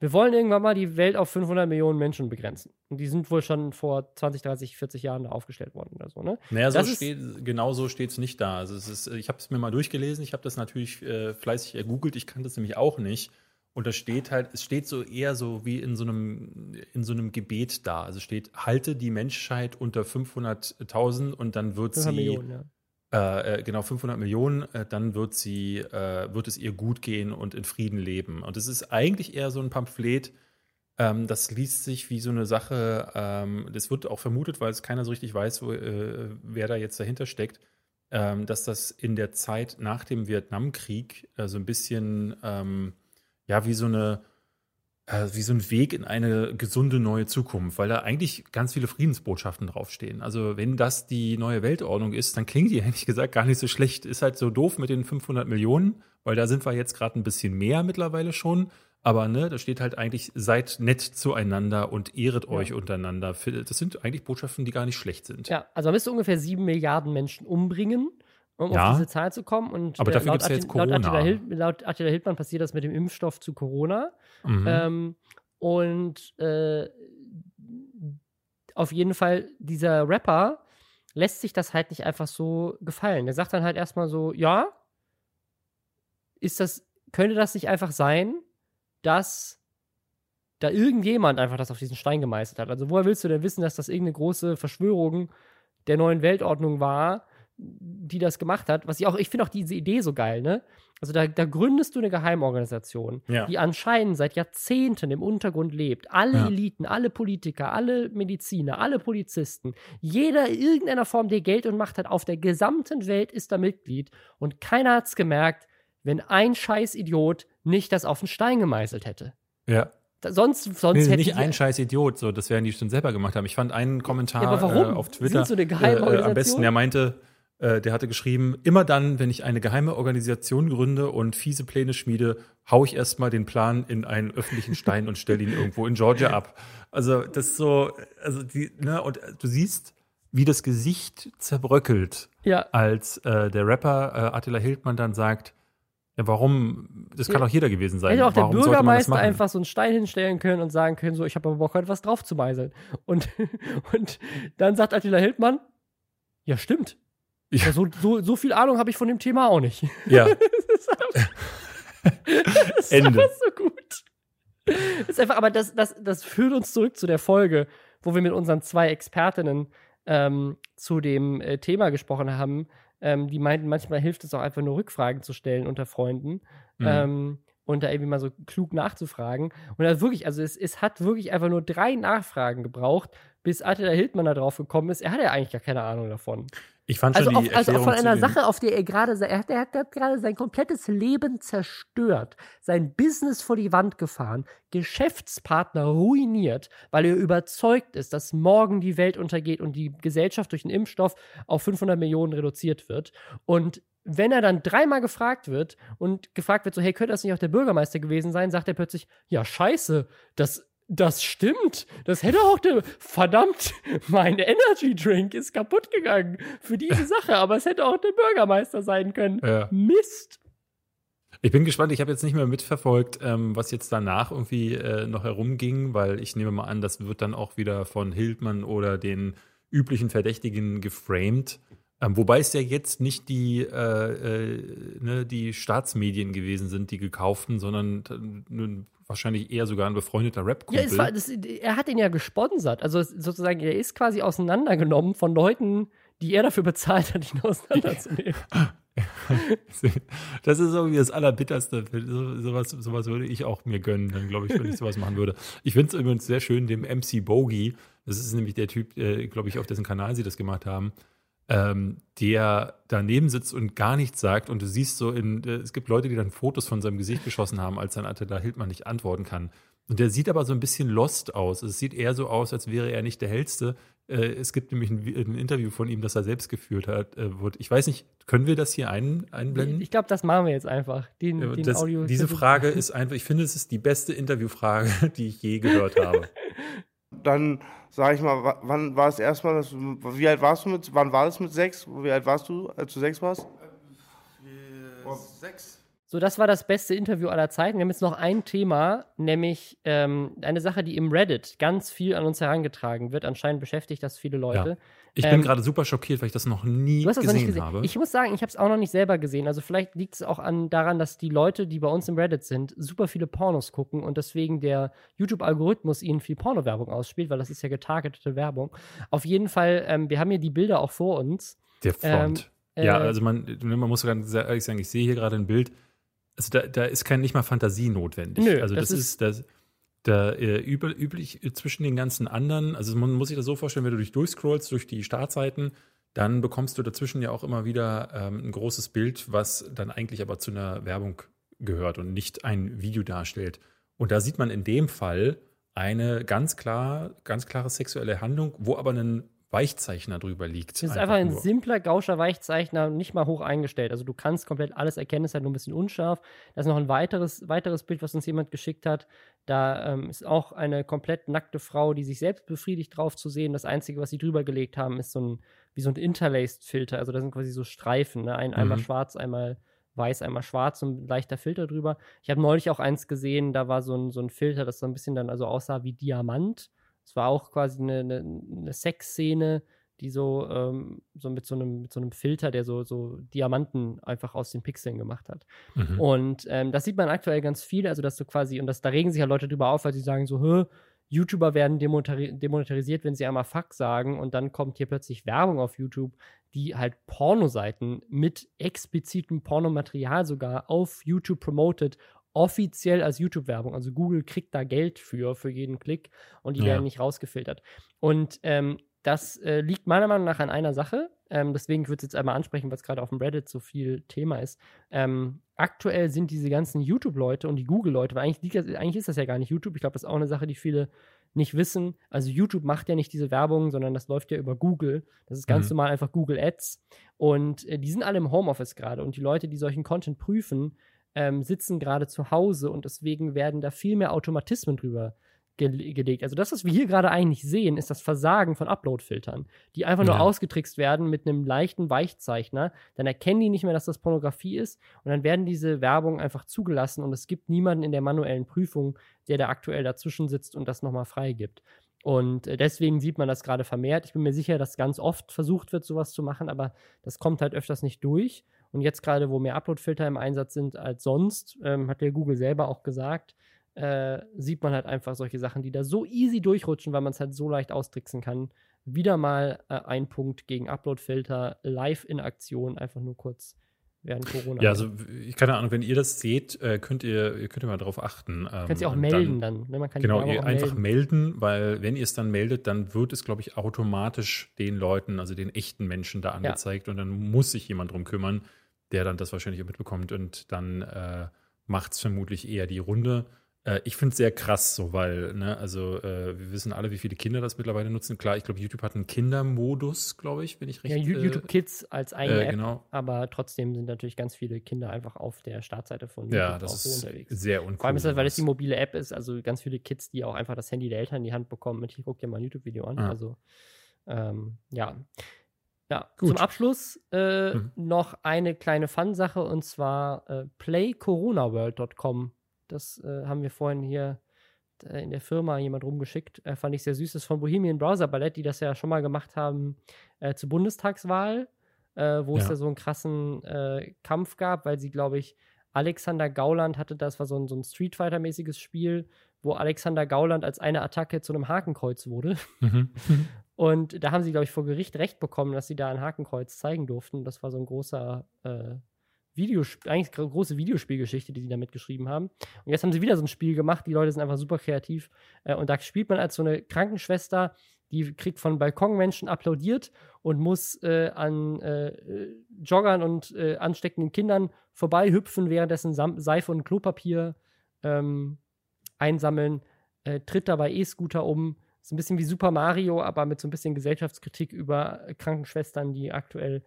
wir wollen irgendwann mal die Welt auf 500 Millionen Menschen begrenzen. Und die sind wohl schon vor 20, 30, 40 Jahren da aufgestellt worden oder so, ne? Naja, so steht, genau so steht es nicht da. Also es ist, ich habe es mir mal durchgelesen, ich habe das natürlich äh, fleißig ergoogelt, ich kann das nämlich auch nicht. Und da steht halt, es steht so eher so wie in so einem, in so einem Gebet da. Also steht, halte die Menschheit unter 500.000 und dann wird sie, Millionen, ja. Äh, äh, genau 500 Millionen, äh, dann wird sie, äh, wird es ihr gut gehen und in Frieden leben. Und es ist eigentlich eher so ein Pamphlet, ähm, das liest sich wie so eine Sache, ähm, das wird auch vermutet, weil es keiner so richtig weiß, wo, äh, wer da jetzt dahinter steckt, ähm, dass das in der Zeit nach dem Vietnamkrieg so ein bisschen, ähm, ja, wie so eine äh, wie so ein Weg in eine gesunde neue Zukunft, weil da eigentlich ganz viele Friedensbotschaften draufstehen. Also wenn das die neue Weltordnung ist, dann klingt die ehrlich gesagt gar nicht so schlecht. Ist halt so doof mit den 500 Millionen, weil da sind wir jetzt gerade ein bisschen mehr mittlerweile schon. Aber ne, da steht halt eigentlich, seid nett zueinander und ehret ja. euch untereinander. Das sind eigentlich Botschaften, die gar nicht schlecht sind. Ja, also man müsste ungefähr sieben Milliarden Menschen umbringen um ja, auf diese Zahl zu kommen. Und aber dafür gibt es ja jetzt Corona. Laut Attila, Hild, laut Attila Hildmann passiert das mit dem Impfstoff zu Corona. Mhm. Ähm, und äh, auf jeden Fall, dieser Rapper lässt sich das halt nicht einfach so gefallen. Der sagt dann halt erstmal so, ja, ist das, könnte das nicht einfach sein, dass da irgendjemand einfach das auf diesen Stein gemeißelt hat? Also woher willst du denn wissen, dass das irgendeine große Verschwörung der neuen Weltordnung war, die das gemacht hat? Was ich auch, ich finde auch diese Idee so geil, ne? Also da, da gründest du eine Geheimorganisation, Ja. die anscheinend seit Jahrzehnten im Untergrund lebt. Alle Ja. Eliten, alle Politiker, alle Mediziner, alle Polizisten, jeder in irgendeiner Form, der Geld und Macht hat, auf der gesamten Welt ist da Mitglied. Und keiner hat's gemerkt, wenn ein scheiß Idiot nicht das auf den Stein gemeißelt hätte. Ja. Da, sonst sonst Nee, hätte nicht ein scheiß Idiot, so, das werden die schon selber gemacht haben. Ich fand einen Kommentar Ja? Äh, auf Twitter Sind so eine äh, Geheimorganisation? am besten, der meinte, äh, der hatte geschrieben, immer dann, wenn ich eine geheime Organisation gründe und fiese Pläne schmiede, hau ich erstmal den Plan in einen öffentlichen Stein und stelle ihn irgendwo in Georgia ab. Also das ist so, also die, ne, und du siehst, wie das Gesicht zerbröckelt, Ja, als äh, der Rapper äh, Attila Hildmann dann sagt, ja, warum, das kann Ja. doch jeder gewesen sein. hätte auch der warum das Bürgermeister einfach so einen Stein hinstellen können und sagen können, so, ich habe aber Bock, heute was drauf zu meißeln. Und, und dann sagt Attila Hildmann, ja, stimmt. Ja. So, so, so viel Ahnung habe ich von dem Thema auch nicht. Ja, Das ist einfach, das ist Ende. einfach so gut. Das ist einfach, aber das, das, das führt uns zurück zu der Folge, wo wir mit unseren zwei Expertinnen ähm, zu dem äh, Thema gesprochen haben. Ähm, die meinten, manchmal hilft es auch einfach nur Rückfragen zu stellen unter Freunden. Mhm. Ähm, und da irgendwie mal so klug nachzufragen. Und da wirklich, also es, es hat wirklich einfach nur drei Nachfragen gebraucht, bis Attila Hildmann da drauf gekommen ist. Er hat ja eigentlich gar keine Ahnung davon. ich fand Also, schon die auf, also auch von einer den- Sache, auf der er gerade, er hat, er hat, er gerade sein komplettes Leben zerstört, sein Business vor die Wand gefahren, Geschäftspartner ruiniert, weil er überzeugt ist, dass morgen die Welt untergeht und die Gesellschaft durch einen Impfstoff auf 500 Millionen reduziert wird. Und wenn er dann dreimal gefragt wird und gefragt wird, so, hey, könnte das nicht auch der Bürgermeister gewesen sein, sagt er plötzlich, ja, scheiße, das, das stimmt. Das hätte auch der, verdammt, mein Energy Drink ist kaputt gegangen für diese Sache, aber es hätte auch der Bürgermeister sein können. Ja. Mist. Ich bin gespannt, ich habe jetzt nicht mehr mitverfolgt, ähm, was jetzt danach irgendwie äh, noch herumging, weil ich nehme mal an, das wird dann auch wieder von Hildmann oder den üblichen Verdächtigen geframed. Ähm, wobei es ja jetzt nicht die, äh, äh, ne, die Staatsmedien gewesen sind, die gekauften, sondern äh, wahrscheinlich eher sogar ein befreundeter Ja, Rap-Kumpel. es war, das, er hat ihn ja gesponsert. Also sozusagen, er ist quasi auseinandergenommen von Leuten, die er dafür bezahlt hat, ihn auseinanderzunehmen. Das ist irgendwie das Allerbitterste. So, sowas, sowas würde ich auch mir gönnen, dann glaube ich, wenn ich sowas machen würde. Ich finde es übrigens sehr schön, dem MC Bogey, das ist nämlich der Typ, äh, glaube ich, auf dessen Kanal sie das gemacht haben, ähm, der daneben sitzt und gar nichts sagt und du siehst so in, äh, es gibt Leute, die dann Fotos von seinem Gesicht geschossen haben, als dann Attila Hildmann nicht antworten kann. Und der sieht aber so ein bisschen lost aus. Es sieht eher so aus, als wäre er nicht der Hellste. Äh, es gibt nämlich ein, ein Interview von ihm, das er selbst geführt hat. Äh, wird. Ich weiß nicht, können wir das hier ein, einblenden? Ich glaube, das machen wir jetzt einfach. Den, den das, Audio diese Frage ist einfach, ich finde, es ist die beste Interviewfrage, die ich je gehört habe. Dann sage ich mal, wa- wann war es erstmal, dass wie alt warst du mit, wann war das mit sechs? Wie alt warst du, als du sechs warst? Sechs. So, das war das beste Interview aller Zeiten. Wir haben jetzt noch ein Thema, nämlich ähm, eine Sache, die im Reddit ganz viel an uns herangetragen wird. Anscheinend beschäftigt das viele Leute. Ich Ähm, bin gerade super schockiert, weil ich das noch nie das gesehen, noch gesehen. habe. Ich muss sagen, ich habe es auch noch nicht selber gesehen. Also vielleicht liegt es auch an, daran, dass die Leute, die bei uns im Reddit sind, super viele Pornos gucken und deswegen der YouTube-Algorithmus ihnen viel Porno-Werbung ausspielt, weil das ist ja getargetete Werbung. Auf jeden Fall, ähm, wir haben hier die Bilder auch vor uns. Der Front. Ähm, ja, äh, also man, man muss ganz ehrlich sagen, ich sehe hier gerade ein Bild. Also da, da ist kein nicht mal Fantasie notwendig. Nö, also das, das ist, das, da äh, übel, üblich äh, zwischen den ganzen anderen. Also man muss sich das so vorstellen, wenn du dich durchscrollst durch die Startseiten, dann bekommst du dazwischen ja auch immer wieder ähm, ein großes Bild, was dann eigentlich aber zu einer Werbung gehört und nicht ein Video darstellt. Und da sieht man in dem Fall eine ganz klar, ganz klare sexuelle Handlung, wo aber ein Weichzeichner drüber liegt. Das ist einfach ein nur. simpler Gauscher Weichzeichner, nicht mal hoch eingestellt. Also du kannst komplett alles erkennen, ist halt nur ein bisschen unscharf. Da ist noch ein weiteres, weiteres Bild, was uns jemand geschickt hat. Da ähm, ist auch eine komplett nackte Frau, die sich selbst befriedigt drauf zu sehen. Das Einzige, was sie drüber gelegt haben, ist so ein, wie so ein Interlaced-Filter. Also da sind quasi so Streifen, ne? ein, einmal Mhm. schwarz, einmal weiß, einmal schwarz und ein leichter Filter drüber. Ich habe neulich auch eins gesehen, da war so ein, so ein Filter, das so ein bisschen dann also aussah wie Diamant. Es war auch quasi eine, eine, eine Sexszene, die so, ähm, so mit so einem, mit so einem Filter, der so, so Diamanten einfach aus den Pixeln gemacht hat. Mhm. Und ähm, das sieht man aktuell ganz viel, also dass du quasi, und das, da regen sich ja Leute drüber auf, weil sie sagen so, Hö, YouTuber werden demonetarisiert, wenn sie einmal Fuck sagen und dann kommt hier plötzlich Werbung auf YouTube, die halt Pornoseiten mit explizitem Pornomaterial sogar auf YouTube promotet, offiziell als YouTube-Werbung. Also Google kriegt da Geld für, für jeden Klick und die ja. werden nicht rausgefiltert. Und ähm, das äh, liegt meiner Meinung nach an einer Sache. Ähm, deswegen würde ich es jetzt einmal ansprechen, was gerade auf dem Reddit so viel Thema ist. Ähm, aktuell sind diese ganzen YouTube-Leute und die Google-Leute, weil eigentlich, eigentlich ist das ja gar nicht YouTube. Ich glaube, das ist auch eine Sache, die viele nicht wissen. Also YouTube macht ja nicht diese Werbung, sondern das läuft ja über Google. Das ist ganz mhm. normal einfach Google Ads. Und äh, die sind alle im Homeoffice gerade. Und die Leute, die solchen Content prüfen, ähm, sitzen gerade zu Hause und deswegen werden da viel mehr Automatismen drüber ge gelegt. Also das, was wir hier gerade eigentlich sehen, ist das Versagen von Upload-Filtern, die einfach nur ja. ausgetrickst werden mit einem leichten Weichzeichner. Dann erkennen die nicht mehr, dass das Pornografie ist und dann werden diese Werbungen einfach zugelassen und es gibt niemanden in der manuellen Prüfung, der da aktuell dazwischen sitzt und das nochmal freigibt. Und äh, deswegen sieht man das gerade vermehrt. Ich bin mir sicher, dass ganz oft versucht wird, sowas zu machen, aber das kommt halt öfters nicht durch. Und jetzt gerade, wo mehr Upload-Filter im Einsatz sind als sonst, ähm, hat der Google selber auch gesagt, äh, sieht man halt einfach solche Sachen, die da so easy durchrutschen, weil man es halt so leicht austricksen kann. Wieder mal äh, ein Punkt gegen Upload-Filter, live in Aktion, einfach nur kurz während Corona. Ja, also ich keine Ahnung, wenn ihr das seht, äh, könnt ihr, könnt ihr mal darauf achten. Ähm, Könnt ihr auch melden dann. dann. Ne? Man kann genau, ihr einfach melden. melden, weil wenn ihr es dann meldet, dann wird es, glaube ich, automatisch den Leuten, also den echten Menschen da angezeigt ja. und dann muss sich jemand drum kümmern, der dann das wahrscheinlich auch mitbekommt und dann äh, macht es vermutlich eher die Runde. Äh, ich finde es sehr krass so, weil, ne, also äh, wir wissen alle, wie viele Kinder das mittlerweile nutzen. Klar, ich glaube, YouTube hat einen Kindermodus, glaube ich, wenn ich recht. Ja, YouTube äh, Kids als eigene App, genau. aber trotzdem sind natürlich ganz viele Kinder einfach auf der Startseite von YouTube ja, das ist unterwegs. Sehr uncool. Vor allem ist das, weil es die mobile App ist, also ganz viele Kids, die auch einfach das Handy der Eltern in die Hand bekommen mit, ich gucke dir mal ein YouTube-Video an. Ja. Also, ähm, ja. Ja, Gut. zum Abschluss äh, mhm. noch eine kleine Fun-Sache und zwar äh, playcoronaworld.com. Das äh, haben wir vorhin hier äh, in der Firma jemand rumgeschickt. Äh, fand ich sehr süß. Das ist von Bohemian Browser Ballett, die das ja schon mal gemacht haben äh, zur Bundestagswahl, äh, wo ja. es ja so einen krassen Kampf gab, weil sie, glaube ich, Alexander Gauland hatte, das war so ein, so ein Street Fighter-mäßiges Spiel, wo Alexander Gauland als eine Attacke zu einem Hakenkreuz wurde. Mhm. Und da haben sie, glaube ich, vor Gericht recht bekommen, dass sie da ein Hakenkreuz zeigen durften. Das war so ein großer Videosp eigentlich große Videospielgeschichte, die sie damit geschrieben haben. Und jetzt haben sie wieder so ein Spiel gemacht. Die Leute sind einfach super kreativ. Äh, und da spielt man als so eine Krankenschwester, die kriegt von Balkonmenschen applaudiert und muss äh, an äh, Joggern und äh, ansteckenden Kindern vorbeihüpfen, währenddessen Sam Seife und Klopapier ähm, einsammeln, äh, tritt dabei E-Scooter um ist ein bisschen wie Super Mario, aber mit so ein bisschen Gesellschaftskritik über Krankenschwestern, die aktuell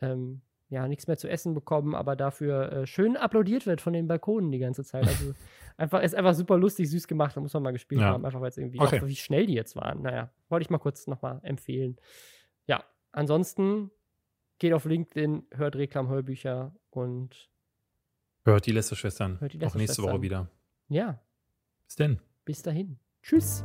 ähm, ja nichts mehr zu essen bekommen, aber dafür äh, schön applaudiert wird von den Balkonen die ganze Zeit. Also einfach ist einfach super lustig, süß gemacht. Da muss man mal gespielt ja. haben, einfach weil es irgendwie okay. auch, wie schnell die jetzt waren. Naja, wollte ich mal kurz nochmal empfehlen. Ja, ansonsten geht auf LinkedIn, hört Reklamhörbücher und hört die Lästerschwestern. Hört die Lästerschwestern. Auch nächste Woche wieder. Ja. Bis denn. Bis dahin. Tschüss.